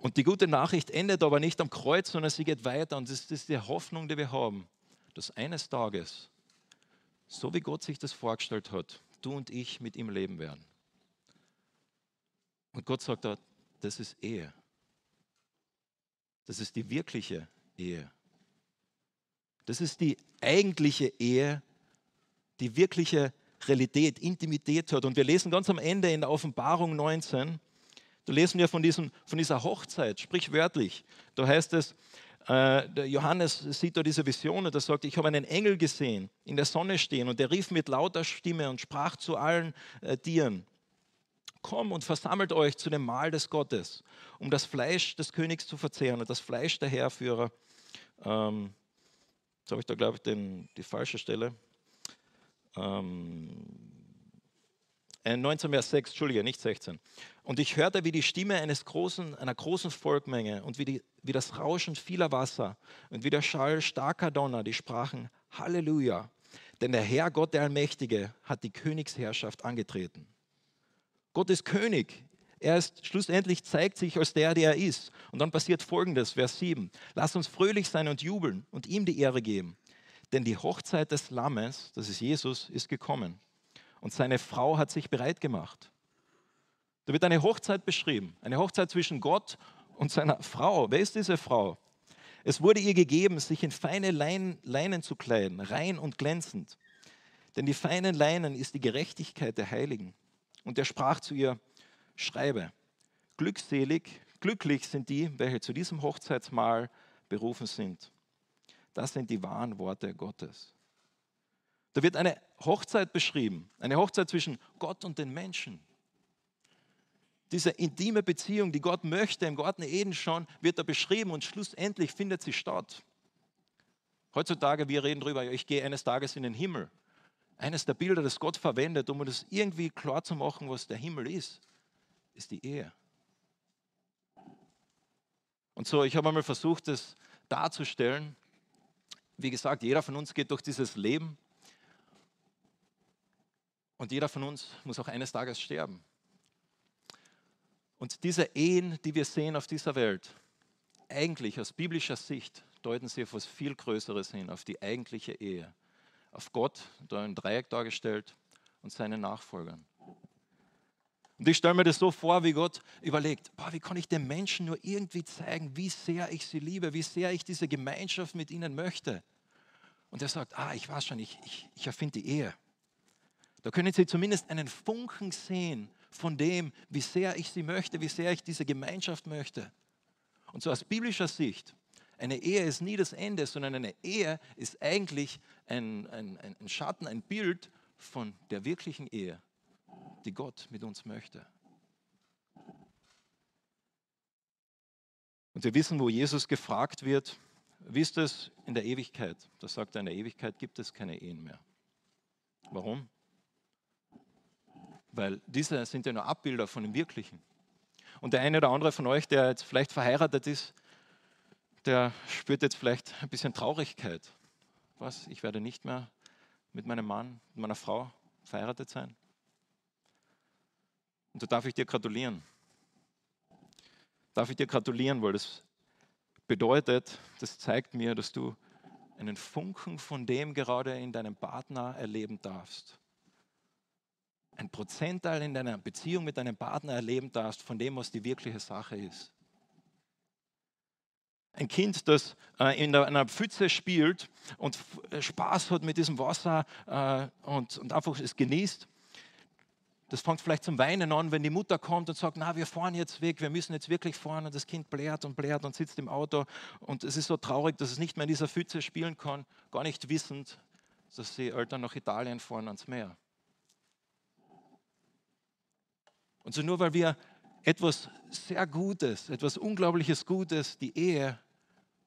Und die gute Nachricht endet aber nicht am Kreuz, sondern sie geht weiter. Und das ist die Hoffnung, die wir haben, dass eines Tages, so wie Gott sich das vorgestellt hat, du und ich mit ihm leben werden. Und Gott sagt dort, das ist Ehe. Das ist die wirkliche Ehe. Das ist die eigentliche Ehe, die wirkliche Realität, Intimität hat. Und wir lesen ganz am Ende in der Offenbarung 19, da lesen wir von, diesem, von dieser Hochzeit, sprichwörtlich. Da heißt es, äh, Johannes sieht da diese Vision und er sagt, ich habe einen Engel gesehen, in der Sonne stehen und der rief mit lauter Stimme und sprach zu allen äh, Tieren, komm und versammelt euch zu dem Mahl des Gottes, um das Fleisch des Königs zu verzehren und das Fleisch der Herrführer. Ähm, jetzt habe ich da, glaube ich, den, die falsche Stelle. Ähm, 19 äh, Vers 6, Entschuldige, nicht 16. Und ich hörte wie die Stimme eines großen, einer großen Volkmenge und wie, die, wie das Rauschen vieler Wasser und wie der Schall starker Donner, die sprachen Halleluja, denn der Herr Gott der Allmächtige hat die Königsherrschaft angetreten. Gott ist König. Er ist schlussendlich zeigt sich als der, der er ist. Und dann passiert folgendes, Vers 7. Lass uns fröhlich sein und jubeln und ihm die Ehre geben. Denn die Hochzeit des Lammes, das ist Jesus, ist gekommen und seine Frau hat sich bereit gemacht. Da wird eine Hochzeit beschrieben, eine Hochzeit zwischen Gott und seiner Frau. Wer ist diese Frau? Es wurde ihr gegeben, sich in feine Leinen zu kleiden, rein und glänzend. Denn die feinen Leinen ist die Gerechtigkeit der Heiligen. Und er sprach zu ihr, schreibe, glückselig, glücklich sind die, welche zu diesem Hochzeitsmahl berufen sind. Das sind die wahren Worte Gottes. Da wird eine Hochzeit beschrieben, eine Hochzeit zwischen Gott und den Menschen. Diese intime Beziehung, die Gott möchte im Garten Eden schon, wird da beschrieben und schlussendlich findet sie statt. Heutzutage, wir reden darüber, ich gehe eines Tages in den Himmel. Eines der Bilder, das Gott verwendet, um das irgendwie klar zu machen, was der Himmel ist, ist die Ehe. Und so, ich habe einmal versucht, das darzustellen. Wie gesagt, jeder von uns geht durch dieses Leben und jeder von uns muss auch eines Tages sterben. Und diese Ehen, die wir sehen auf dieser Welt, eigentlich aus biblischer Sicht deuten sie auf etwas viel Größeres hin, auf die eigentliche Ehe. Auf Gott, da ein Dreieck dargestellt, und seinen Nachfolgern. Und ich stelle mir das so vor, wie Gott überlegt, boah, wie kann ich den Menschen nur irgendwie zeigen, wie sehr ich sie liebe, wie sehr ich diese Gemeinschaft mit ihnen möchte. Und er sagt, ah, ich weiß schon, ich, ich, ich erfinde die Ehe. Da können Sie zumindest einen Funken sehen von dem, wie sehr ich sie möchte, wie sehr ich diese Gemeinschaft möchte. Und so aus biblischer Sicht, eine Ehe ist nie das Ende, sondern eine Ehe ist eigentlich ein, ein, ein Schatten, ein Bild von der wirklichen Ehe, die Gott mit uns möchte. Und wir wissen, wo Jesus gefragt wird, wie ist es in der Ewigkeit? Da sagt er, in der Ewigkeit gibt es keine Ehen mehr. Warum? Weil diese sind ja nur Abbilder von dem Wirklichen. Und der eine oder andere von euch, der jetzt vielleicht verheiratet ist, der spürt jetzt vielleicht ein bisschen Traurigkeit. Was? Ich werde nicht mehr mit meinem Mann, mit meiner Frau verheiratet sein. Und da darf ich dir gratulieren. Darf ich dir gratulieren, weil das bedeutet, das zeigt mir, dass du einen Funken von dem gerade in deinem Partner erleben darfst. Ein Prozentteil in deiner Beziehung mit deinem Partner erleben darfst von dem, was die wirkliche Sache ist. Ein Kind, das äh, in einer Pfütze spielt und Spaß hat mit diesem Wasser äh, und einfach es genießt, das fängt vielleicht zum Weinen an, wenn die Mutter kommt und sagt, na, wir fahren jetzt weg, wir müssen jetzt wirklich fahren und das Kind blärt und blärt und sitzt im Auto und es ist so traurig, dass es nicht mehr in dieser Pfütze spielen kann, gar nicht wissend, dass die Eltern nach Italien fahren ans Meer. Und so nur weil wir etwas sehr Gutes, etwas Unglaubliches Gutes, die Ehe,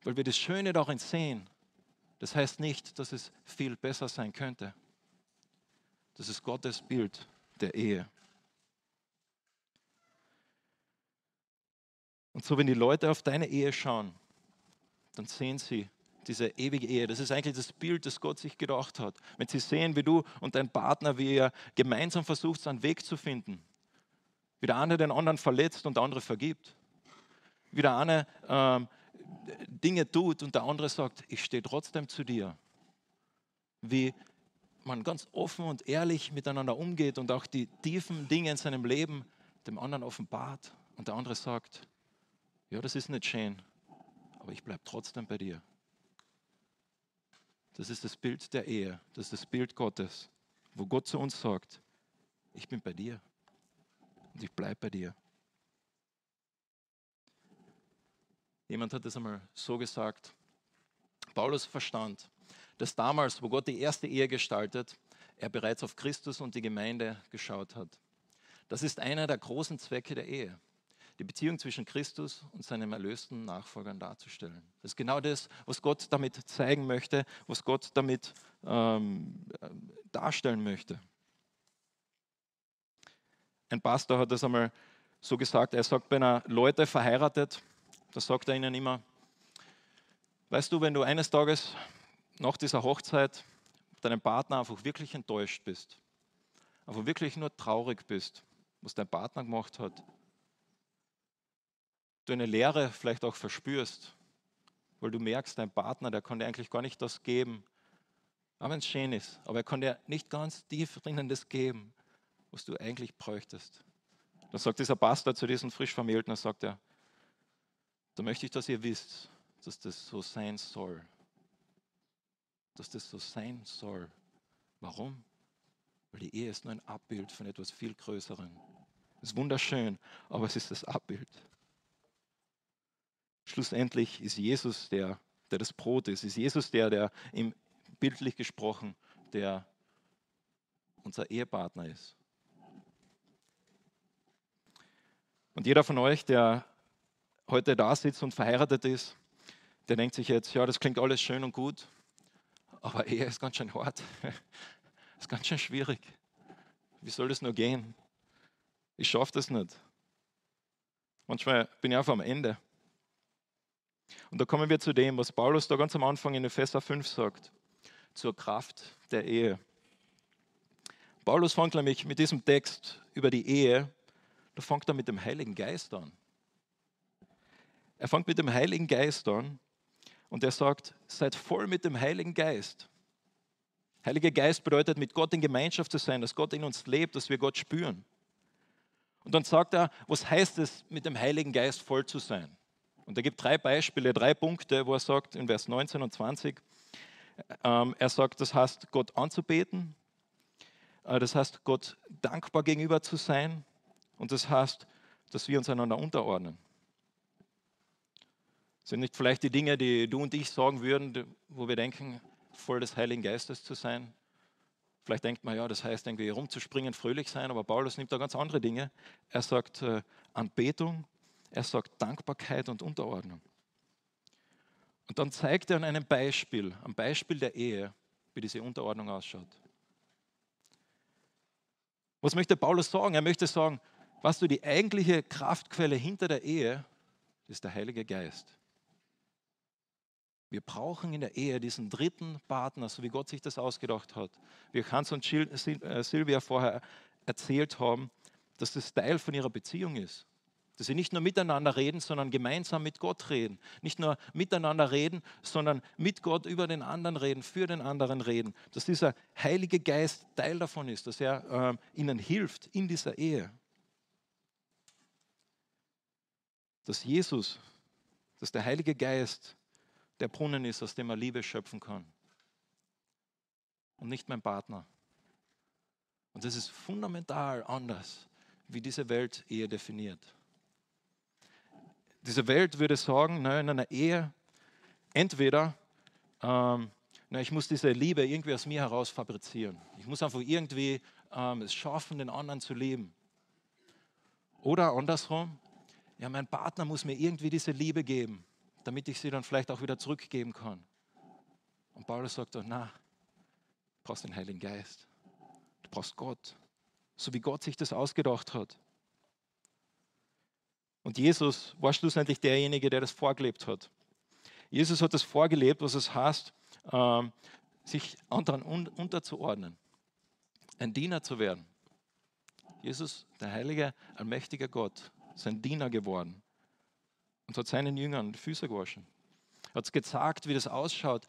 weil wir das Schöne darin sehen, das heißt nicht, dass es viel besser sein könnte. Das ist Gottes Bild der Ehe. Und so, wenn die Leute auf deine Ehe schauen, dann sehen sie diese ewige Ehe. Das ist eigentlich das Bild, das Gott sich gedacht hat. Wenn sie sehen, wie du und dein Partner, wie ihr gemeinsam versucht, einen Weg zu finden, wie der eine den anderen verletzt und der andere vergibt, wie der eine ähm, Dinge tut und der andere sagt, ich stehe trotzdem zu dir, wie man ganz offen und ehrlich miteinander umgeht und auch die tiefen Dinge in seinem Leben dem anderen offenbart und der andere sagt, ja, das ist nicht schön, aber ich bleibe trotzdem bei dir. Das ist das Bild der Ehe, das ist das Bild Gottes, wo Gott zu uns sagt, ich bin bei dir und ich bleibe bei dir. Jemand hat es einmal so gesagt, Paulus verstand, dass damals, wo Gott die erste Ehe gestaltet, er bereits auf Christus und die Gemeinde geschaut hat. Das ist einer der großen Zwecke der Ehe, die Beziehung zwischen Christus und seinem erlösten Nachfolgern darzustellen. Das ist genau das, was Gott damit zeigen möchte, was Gott damit ähm, darstellen möchte. Ein Pastor hat das einmal so gesagt, er sagt, wenn er Leute verheiratet, da sagt er ihnen immer, weißt du, wenn du eines Tages nach dieser Hochzeit deinem Partner einfach wirklich enttäuscht bist, einfach wirklich nur traurig bist, was dein Partner gemacht hat, du eine Leere vielleicht auch verspürst, weil du merkst, dein Partner, der kann dir eigentlich gar nicht das geben, auch wenn es schön ist, aber er kann dir nicht ganz tief drinnen das geben, was du eigentlich bräuchtest. Dann sagt dieser Pastor zu diesen frisch Vermählten, dann sagt er, da möchte ich, dass ihr wisst, dass das so sein soll dass das so sein soll. Warum? Weil die Ehe ist nur ein Abbild von etwas viel Größerem. Es ist wunderschön, aber es ist das Abbild. Schlussendlich ist Jesus der, der das Brot ist. Ist Jesus der, der im bildlich gesprochen, der unser Ehepartner ist. Und jeder von euch, der heute da sitzt und verheiratet ist, der denkt sich jetzt, ja, das klingt alles schön und gut, aber Ehe ist ganz schön hart. ist ganz schön schwierig. Wie soll das nur gehen? Ich schaffe das nicht. Manchmal bin ich einfach am Ende. Und da kommen wir zu dem, was Paulus da ganz am Anfang in Epheser 5 sagt, zur Kraft der Ehe. Paulus fängt nämlich mit diesem Text über die Ehe, da fängt er mit dem Heiligen Geist an. Er fängt mit dem Heiligen Geist an und er sagt, seid voll mit dem Heiligen Geist. Heiliger Geist bedeutet, mit Gott in Gemeinschaft zu sein, dass Gott in uns lebt, dass wir Gott spüren. Und dann sagt er, was heißt es, mit dem Heiligen Geist voll zu sein? Und er gibt drei Beispiele, drei Punkte, wo er sagt, in Vers 19 und 20, ähm, er sagt, das heißt, Gott anzubeten, äh, das heißt, Gott dankbar gegenüber zu sein und das heißt, dass wir uns einander unterordnen. Sind nicht vielleicht die Dinge, die du und ich sagen würden, wo wir denken, voll des Heiligen Geistes zu sein? Vielleicht denkt man, ja, das heißt irgendwie rumzuspringen, fröhlich sein, aber Paulus nimmt da ganz andere Dinge. Er sagt äh, Anbetung, Er sagt Dankbarkeit und Unterordnung. Und dann zeigt er an einem Beispiel, am Beispiel der Ehe, wie diese Unterordnung ausschaut. Was möchte Paulus sagen? Er möchte sagen, was du die eigentliche Kraftquelle hinter der Ehe, ist der Heilige Geist. Wir brauchen in der Ehe diesen dritten Partner, so wie Gott sich das ausgedacht hat. Wie Hans und äh, Silvia vorher erzählt haben, dass das Teil von ihrer Beziehung ist. Dass sie nicht nur miteinander reden, sondern gemeinsam mit Gott reden. Nicht nur miteinander reden, sondern mit Gott über den anderen reden, für den anderen reden. Dass dieser Heilige Geist Teil davon ist, dass er äh, ihnen hilft in dieser Ehe. Dass Jesus, dass der Heilige Geist der Brunnen ist, aus dem er Liebe schöpfen kann. Und nicht mein Partner. Und das ist fundamental anders, wie diese Welt Ehe definiert. Diese Welt würde sagen, na, in einer Ehe, entweder ähm, na, ich muss diese Liebe irgendwie aus mir heraus fabrizieren. Ich muss einfach irgendwie ähm, es schaffen, den anderen zu lieben. Oder andersrum, ja, mein Partner muss mir irgendwie diese Liebe geben, damit ich sie dann vielleicht auch wieder zurückgeben kann. Und Paulus sagt doch, na, du brauchst den Heiligen Geist. Du brauchst Gott, so wie Gott sich das ausgedacht hat. Und Jesus war schlussendlich derjenige, der das vorgelebt hat. Jesus hat das vorgelebt, was es heißt, ähm, sich anderen unterzuordnen, ein Diener zu werden. Jesus, der heilige, allmächtige Gott, ist ein Diener geworden und hat seinen Jüngern die Füße gewaschen. Er hat gezeigt, wie das ausschaut,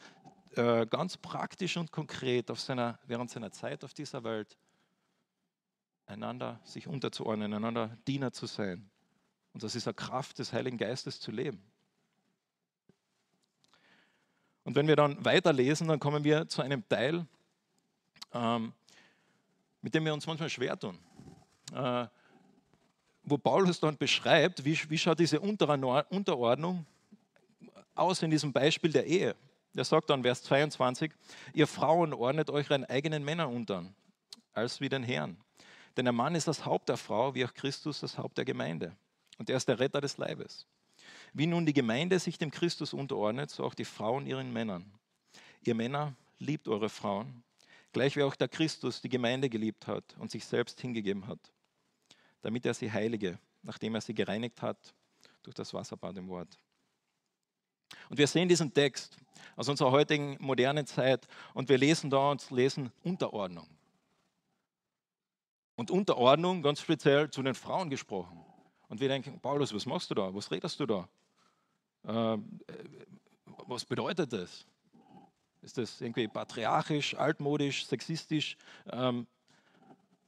äh, ganz praktisch und konkret auf seiner, während seiner Zeit auf dieser Welt, einander sich unterzuordnen, einander Diener zu sein. Und das ist eine Kraft des Heiligen Geistes zu leben. Und wenn wir dann weiterlesen, dann kommen wir zu einem Teil, ähm, mit dem wir uns manchmal schwer tun. Äh, wo Paulus dann beschreibt, wie, wie schaut diese Unterordnung aus in diesem Beispiel der Ehe. Er sagt dann, Vers 22, ihr Frauen ordnet euch euren eigenen Männern unter, als wie den Herrn. Denn der Mann ist das Haupt der Frau, wie auch Christus das Haupt der Gemeinde. Und er ist der Retter des Leibes. Wie nun die Gemeinde sich dem Christus unterordnet, so auch die Frauen ihren Männern. Ihr Männer, liebt eure Frauen, gleich wie auch der Christus die Gemeinde geliebt hat und sich selbst hingegeben hat, damit er sie heilige, nachdem er sie gereinigt hat durch das Wasserbad im Wort. Und wir sehen diesen Text aus unserer heutigen modernen Zeit und wir lesen da und lesen Unterordnung. Und Unterordnung ganz speziell zu den Frauen gesprochen. Und wir denken, Paulus, was machst du da? Was redest du da? Ähm, äh, was bedeutet das? Ist das irgendwie patriarchisch, altmodisch, sexistisch? Ähm,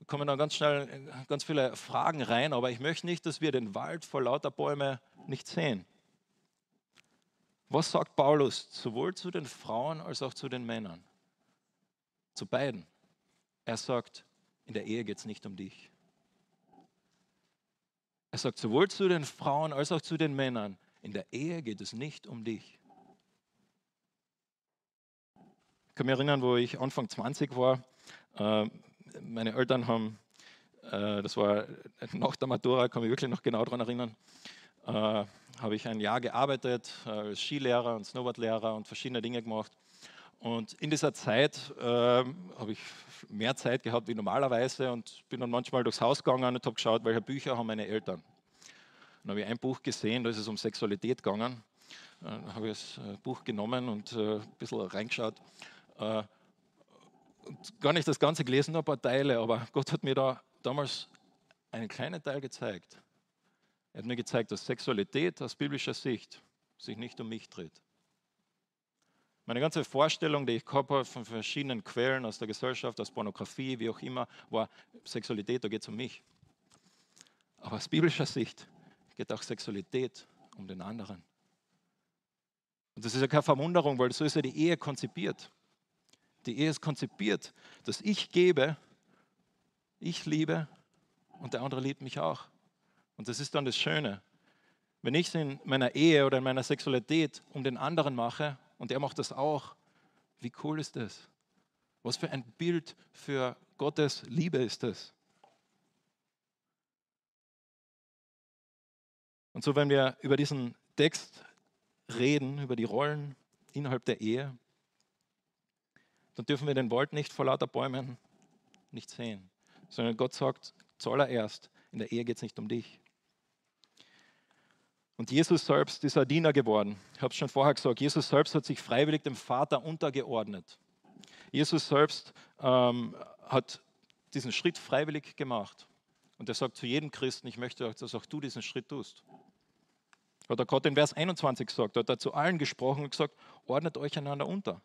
kommen dann ganz schnell ganz viele Fragen rein, aber ich möchte nicht, dass wir den Wald vor lauter Bäume nicht sehen. Was sagt Paulus sowohl zu den Frauen als auch zu den Männern? Zu beiden. Er sagt, in der Ehe geht es nicht um dich. Er sagt sowohl zu den Frauen als auch zu den Männern, in der Ehe geht es nicht um dich. Ich kann mich erinnern, wo ich Anfang 20 war. Äh, meine Eltern haben, äh, das war nach der Matura, kann mich wirklich noch genau daran erinnern, äh, habe ich ein Jahr gearbeitet als Skilehrer und Snowboardlehrer und verschiedene Dinge gemacht. Und in dieser Zeit äh, habe ich mehr Zeit gehabt wie normalerweise und bin dann manchmal durchs Haus gegangen und habe geschaut, welche Bücher haben meine Eltern. Dann habe ich ein Buch gesehen, da ist es um Sexualität gegangen. Dann habe ich das äh, Buch genommen und äh, ein bisschen reingeschaut. Äh, gar nicht das Ganze gelesen, nur ein paar Teile, aber Gott hat mir da damals einen kleinen Teil gezeigt. Er hat mir gezeigt, dass Sexualität aus biblischer Sicht sich nicht um mich dreht. Meine ganze Vorstellung, die ich gehabt habe von verschiedenen Quellen aus der Gesellschaft, aus Pornografie, wie auch immer, war Sexualität, da geht es um mich. Aber aus biblischer Sicht geht auch Sexualität um den anderen. Und das ist ja keine Verwunderung, weil so ist ja die Ehe konzipiert. Die Ehe ist konzipiert, dass ich gebe, ich liebe und der andere liebt mich auch. Und das ist dann das Schöne. Wenn ich es in meiner Ehe oder in meiner Sexualität um den anderen mache und er macht das auch. Wie cool ist das? Was für ein Bild für Gottes Liebe ist das? Und so, wenn wir über diesen Text reden, über die Rollen innerhalb der Ehe, dann dürfen wir den Wald nicht vor lauter Bäumen nicht sehen, sondern Gott sagt zuallererst, in der Ehe geht es nicht um dich. Und Jesus selbst ist ein Diener geworden. Ich habe es schon vorher gesagt, Jesus selbst hat sich freiwillig dem Vater untergeordnet. Jesus selbst ähm, hat diesen Schritt freiwillig gemacht. Und er sagt zu jedem Christen, ich möchte, dass auch du diesen Schritt tust. Hat er gerade in Vers 21 gesagt, hat er zu allen gesprochen und gesagt, ordnet euch einander unter.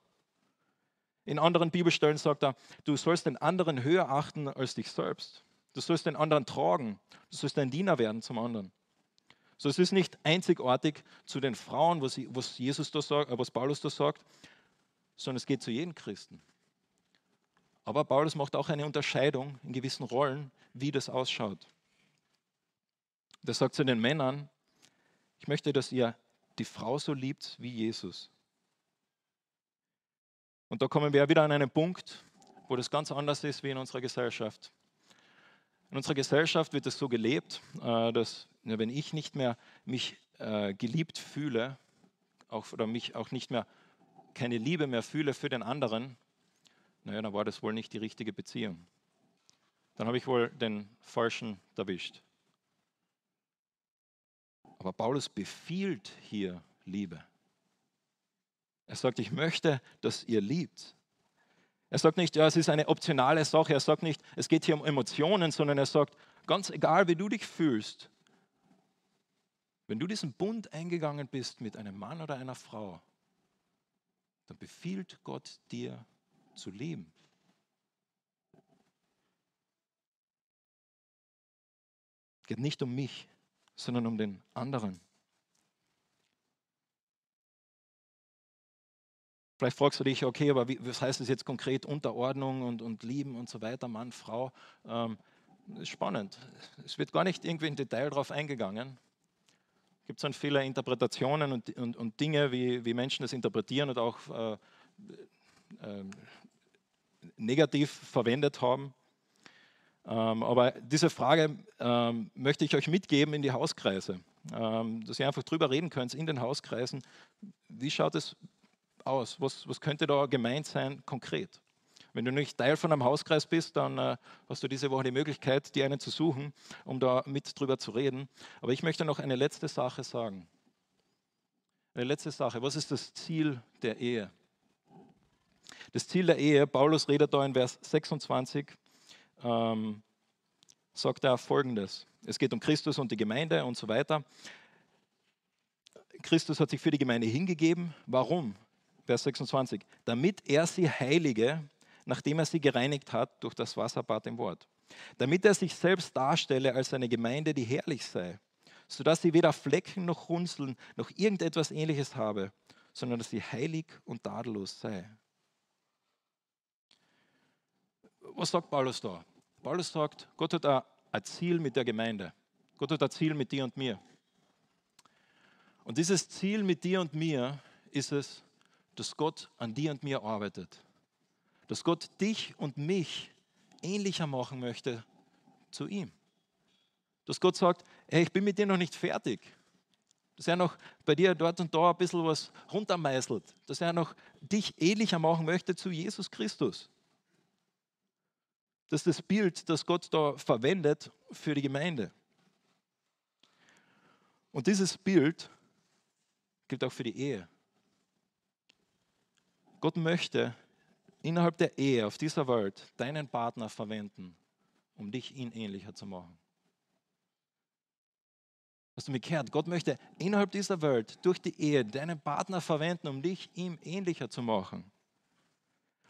In anderen Bibelstellen sagt er, du sollst den anderen höher achten als dich selbst. Du sollst den anderen tragen. Du sollst ein Diener werden zum anderen. So, es ist nicht einzigartig zu den Frauen, was, Jesus da sagt, äh, was Paulus da sagt, sondern es geht zu jedem Christen. Aber Paulus macht auch eine Unterscheidung in gewissen Rollen, wie das ausschaut. Er sagt zu den Männern, ich möchte, dass ihr die Frau so liebt wie Jesus. Und da kommen wir wieder an einen Punkt, wo das ganz anders ist wie in unserer Gesellschaft. In unserer Gesellschaft wird es so gelebt, äh, dass wenn ich nicht mehr mich äh, geliebt fühle, auch, oder mich auch nicht mehr keine Liebe mehr fühle für den anderen, naja, dann war das wohl nicht die richtige Beziehung. Dann habe ich wohl den Falschen erwischt. Aber Paulus befiehlt hier Liebe. Er sagt, ich möchte, dass ihr liebt. Er sagt nicht, ja, es ist eine optionale Sache. Er sagt nicht, es geht hier um Emotionen, sondern er sagt, ganz egal, wie du dich fühlst, wenn du diesen Bund eingegangen bist mit einem Mann oder einer Frau, dann befiehlt Gott dir zu lieben. Es geht nicht um mich, sondern um den anderen. Vielleicht fragst du dich, okay, aber wie, was heißt das jetzt konkret Unterordnung und, und Lieben und so weiter, Mann, Frau? Ähm, ist spannend. Es wird gar nicht irgendwie im Detail darauf eingegangen. Es gibt so viele Interpretationen und, und, und Dinge, wie, wie Menschen das interpretieren und auch äh, äh, negativ verwendet haben. Ähm, aber diese Frage ähm, möchte ich euch mitgeben in die Hauskreise, ähm, dass ihr einfach drüber reden könnt in den Hauskreisen. Wie schaut es aus? Was, was könnte da gemeint sein konkret? Wenn du nicht Teil von einem Hauskreis bist, dann äh, hast du diese Woche die Möglichkeit, dir einen zu suchen, um da mit drüber zu reden. Aber ich möchte noch eine letzte Sache sagen. Eine letzte Sache. Was ist das Ziel der Ehe? Das Ziel der Ehe, Paulus redet da in Vers 26, ähm, sagt er folgendes. Es geht um Christus und die Gemeinde und so weiter. Christus hat sich für die Gemeinde hingegeben. Warum? Vers 26. Damit er sie heilige, nachdem er sie gereinigt hat durch das Wasserbad im Wort. Damit er sich selbst darstelle als eine Gemeinde, die herrlich sei, sodass sie weder Flecken noch Runzeln noch irgendetwas ähnliches habe, sondern dass sie heilig und tadellos sei. Was sagt Paulus da? Paulus sagt, Gott hat ein Ziel mit der Gemeinde. Gott hat ein Ziel mit dir und mir. Und dieses Ziel mit dir und mir ist es, dass Gott an dir und mir arbeitet. Dass Gott dich und mich ähnlicher machen möchte zu ihm. Dass Gott sagt, hey, ich bin mit dir noch nicht fertig. Dass er noch bei dir dort und da ein bisschen was runtermeißelt. Dass er noch dich ähnlicher machen möchte zu Jesus Christus. Das ist das Bild, das Gott da verwendet für die Gemeinde. Und dieses Bild gilt auch für die Ehe. Gott möchte innerhalb der Ehe auf dieser Welt deinen Partner verwenden, um dich ihn ähnlicher zu machen. Hast du mich gehört? Gott möchte innerhalb dieser Welt durch die Ehe deinen Partner verwenden, um dich ihm ähnlicher zu machen.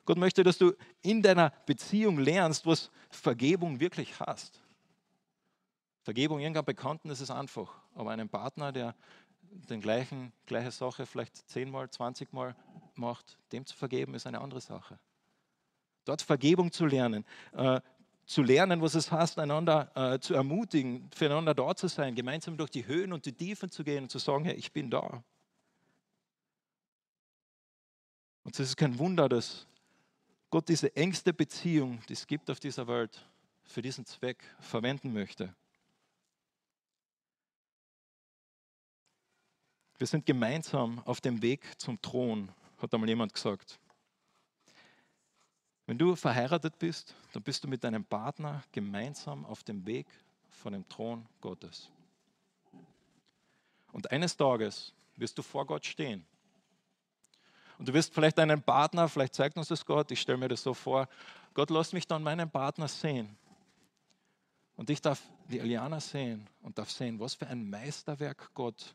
Gott möchte, dass du in deiner Beziehung lernst, was Vergebung wirklich hast. Vergebung irgendeinem Bekannten, ist einfach. Aber einem Partner, der den gleichen, gleiche Sache vielleicht zehnmal, zwanzigmal macht, dem zu vergeben, ist eine andere Sache. Dort Vergebung zu lernen, äh, zu lernen, was es heißt, einander äh, zu ermutigen, füreinander da zu sein, gemeinsam durch die Höhen und die Tiefen zu gehen und zu sagen, hey, ich bin da. Und es ist kein Wunder, dass Gott diese engste Beziehung, die es gibt auf dieser Welt, für diesen Zweck verwenden möchte. Wir sind gemeinsam auf dem Weg zum Thron, hat einmal jemand gesagt. Wenn du verheiratet bist, dann bist du mit deinem Partner gemeinsam auf dem Weg von dem Thron Gottes. Und eines Tages wirst du vor Gott stehen. Und du wirst vielleicht deinen Partner, vielleicht zeigt uns das Gott, ich stelle mir das so vor, Gott lass mich dann meinen Partner sehen. Und ich darf die Eliana sehen und darf sehen, was für ein Meisterwerk Gott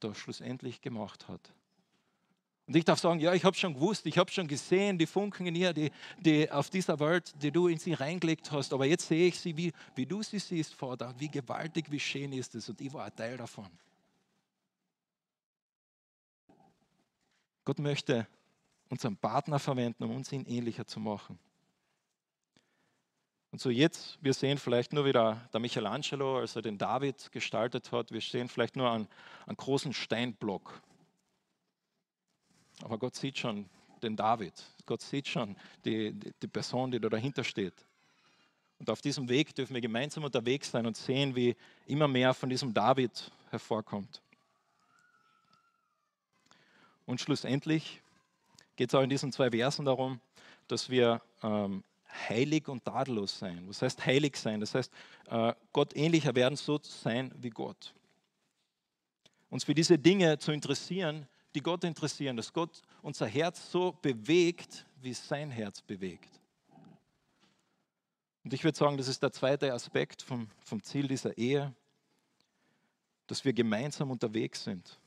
da schlussendlich gemacht hat. Und ich darf sagen, ja, ich habe schon gewusst, ich habe schon gesehen, die Funken in ihr, die, die auf dieser Welt, die du in sie reingelegt hast. Aber jetzt sehe ich sie, wie, wie du sie siehst, Vater. Wie gewaltig, wie schön ist es. Und ich war ein Teil davon. Gott möchte unseren Partner verwenden, um uns ihn ähnlicher zu machen. Und so jetzt, wir sehen vielleicht nur wieder der Michelangelo, als er den David gestaltet hat, wir sehen vielleicht nur einen, einen großen Steinblock. Aber Gott sieht schon den David. Gott sieht schon die, die, die Person, die da dahinter steht. Und auf diesem Weg dürfen wir gemeinsam unterwegs sein und sehen, wie immer mehr von diesem David hervorkommt. Und schlussendlich geht es auch in diesen zwei Versen darum, dass wir ähm, heilig und tadellos sein. Was heißt heilig sein? Das heißt, äh, Gott ähnlicher werden, so sein wie Gott. Uns für diese Dinge zu interessieren, die Gott interessieren, dass Gott unser Herz so bewegt, wie sein Herz bewegt. Und ich würde sagen, das ist der zweite Aspekt vom, vom Ziel dieser Ehe, dass wir gemeinsam unterwegs sind.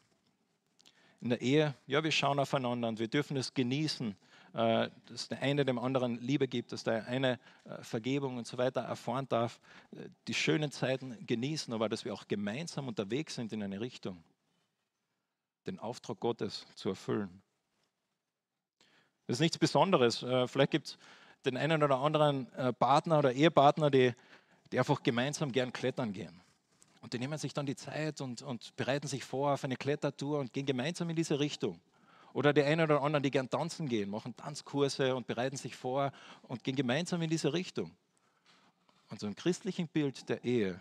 In der Ehe, ja, wir schauen aufeinander und wir dürfen es genießen, äh, dass der eine dem anderen Liebe gibt, dass der eine äh, Vergebung und so weiter erfahren darf, äh, die schönen Zeiten genießen, aber dass wir auch gemeinsam unterwegs sind in eine Richtung den Auftrag Gottes zu erfüllen. Das ist nichts Besonderes. Äh, vielleicht gibt es den einen oder anderen äh, Partner oder Ehepartner, die, die einfach gemeinsam gern klettern gehen. Und die nehmen sich dann die Zeit und, und bereiten sich vor auf eine Klettertour und gehen gemeinsam in diese Richtung. Oder die einen oder anderen, die gern tanzen gehen, machen Tanzkurse und bereiten sich vor und gehen gemeinsam in diese Richtung. Und so im christlichen Bild der Ehe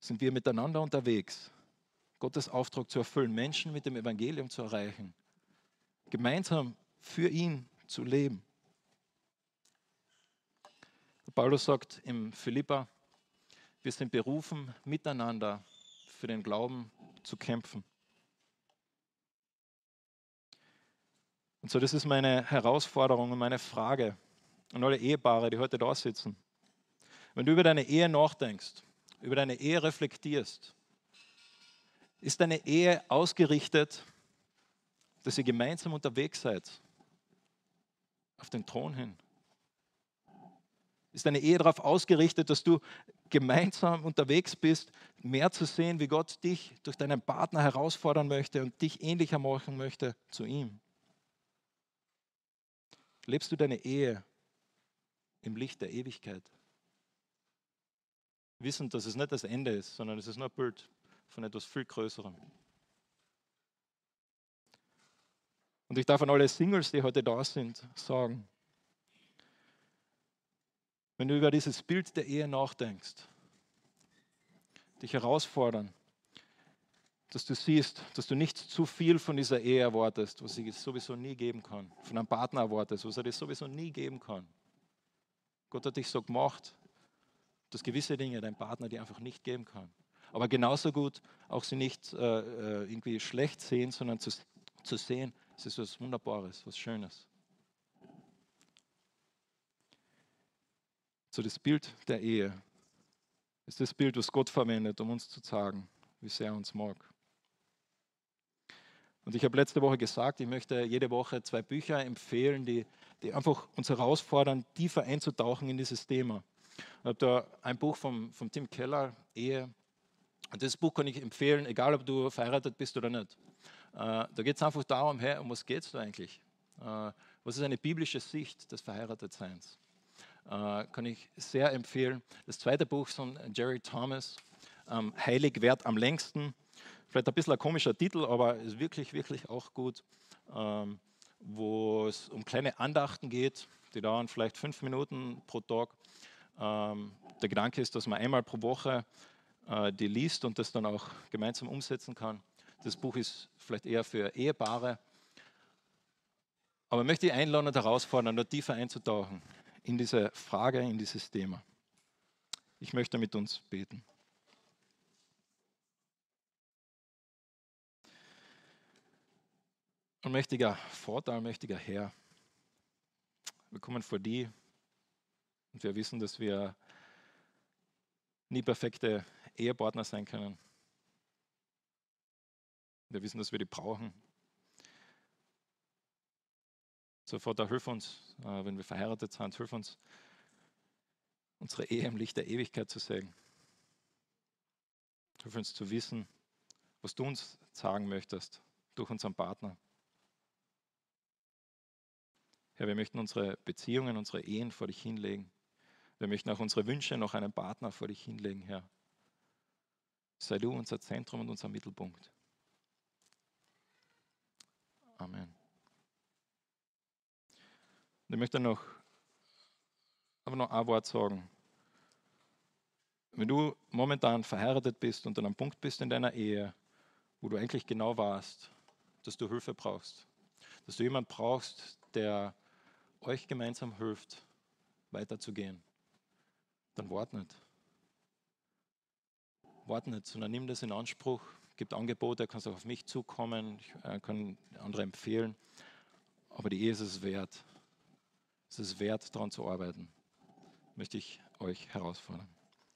sind wir miteinander unterwegs Gottes Auftrag zu erfüllen, Menschen mit dem Evangelium zu erreichen, gemeinsam für ihn zu leben. Paulus sagt im Philippa, wir sind berufen, miteinander für den Glauben zu kämpfen. Und so, das ist meine Herausforderung und meine Frage an alle Ehepaare, die heute da sitzen. Wenn du über deine Ehe nachdenkst, über deine Ehe reflektierst, ist deine Ehe ausgerichtet, dass ihr gemeinsam unterwegs seid? Auf den Thron hin. Ist deine Ehe darauf ausgerichtet, dass du gemeinsam unterwegs bist, mehr zu sehen, wie Gott dich durch deinen Partner herausfordern möchte und dich ähnlicher machen möchte zu ihm? Lebst du deine Ehe im Licht der Ewigkeit? Wissend, dass es nicht das Ende ist, sondern es ist nur ein Bild von etwas viel Größerem. Und ich darf an alle Singles, die heute da sind, sagen, wenn du über dieses Bild der Ehe nachdenkst, dich herausfordern, dass du siehst, dass du nicht zu viel von dieser Ehe erwartest, was sie sowieso nie geben kann, von einem Partner erwartest, was er dir sowieso nie geben kann. Gott hat dich so gemacht, dass gewisse Dinge dein Partner dir einfach nicht geben kann aber genauso gut auch sie nicht äh, äh, irgendwie schlecht sehen, sondern zu, zu sehen, es ist was Wunderbares, was Schönes. So das Bild der Ehe ist das Bild, was Gott verwendet, um uns zu sagen, wie sehr er uns mag. Und ich habe letzte Woche gesagt, ich möchte jede Woche zwei Bücher empfehlen, die, die einfach uns herausfordern, tiefer einzutauchen in dieses Thema. Ich habe da ein Buch vom, vom Tim Keller, Ehe, das Buch kann ich empfehlen, egal ob du verheiratet bist oder nicht. Äh, da geht es einfach darum, hey, um was geht es da eigentlich? Äh, was ist eine biblische Sicht des Verheiratetseins? Äh, kann ich sehr empfehlen. Das zweite Buch von Jerry Thomas, ähm, Heilig wert am längsten. Vielleicht ein bisschen ein komischer Titel, aber ist wirklich, wirklich auch gut. Ähm, wo es um kleine Andachten geht, die dauern vielleicht fünf Minuten pro Tag. Ähm, der Gedanke ist, dass man einmal pro Woche äh, die liest und das dann auch gemeinsam umsetzen kann. Das Buch ist vielleicht eher für Ehepaare. Aber ich möchte dich einladen und herausfordern, noch tiefer einzutauchen in diese Frage, in dieses Thema. Ich möchte mit uns beten. Allmächtiger Vater, allmächtiger Herr, wir kommen vor dir und wir wissen, dass wir nie perfekte Ehepartner sein können. Wir wissen, dass wir die brauchen. So, Vater, hilf uns, äh, wenn wir verheiratet sind, hilf uns, unsere Ehe im Licht der Ewigkeit zu sehen. Hilf uns zu wissen, was du uns sagen möchtest durch unseren Partner. Herr, wir möchten unsere Beziehungen, unsere Ehen vor dich hinlegen. Wir möchten auch unsere Wünsche noch einen Partner vor dich hinlegen, Herr. Sei du unser Zentrum und unser Mittelpunkt. Amen. Und ich möchte noch, aber noch ein Wort sagen. Wenn du momentan verheiratet bist und an einem Punkt bist in deiner Ehe, wo du eigentlich genau weißt, dass du Hilfe brauchst, dass du jemanden brauchst, der euch gemeinsam hilft, weiterzugehen, dann wart nicht. Wart nicht, sondern nimm das in Anspruch. Gibt Angebote, kannst auch auf mich zukommen, ich äh, kann andere empfehlen. Aber die Ehe ist es wert. Es ist wert, daran zu arbeiten. Möchte ich euch herausfordern.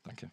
Danke.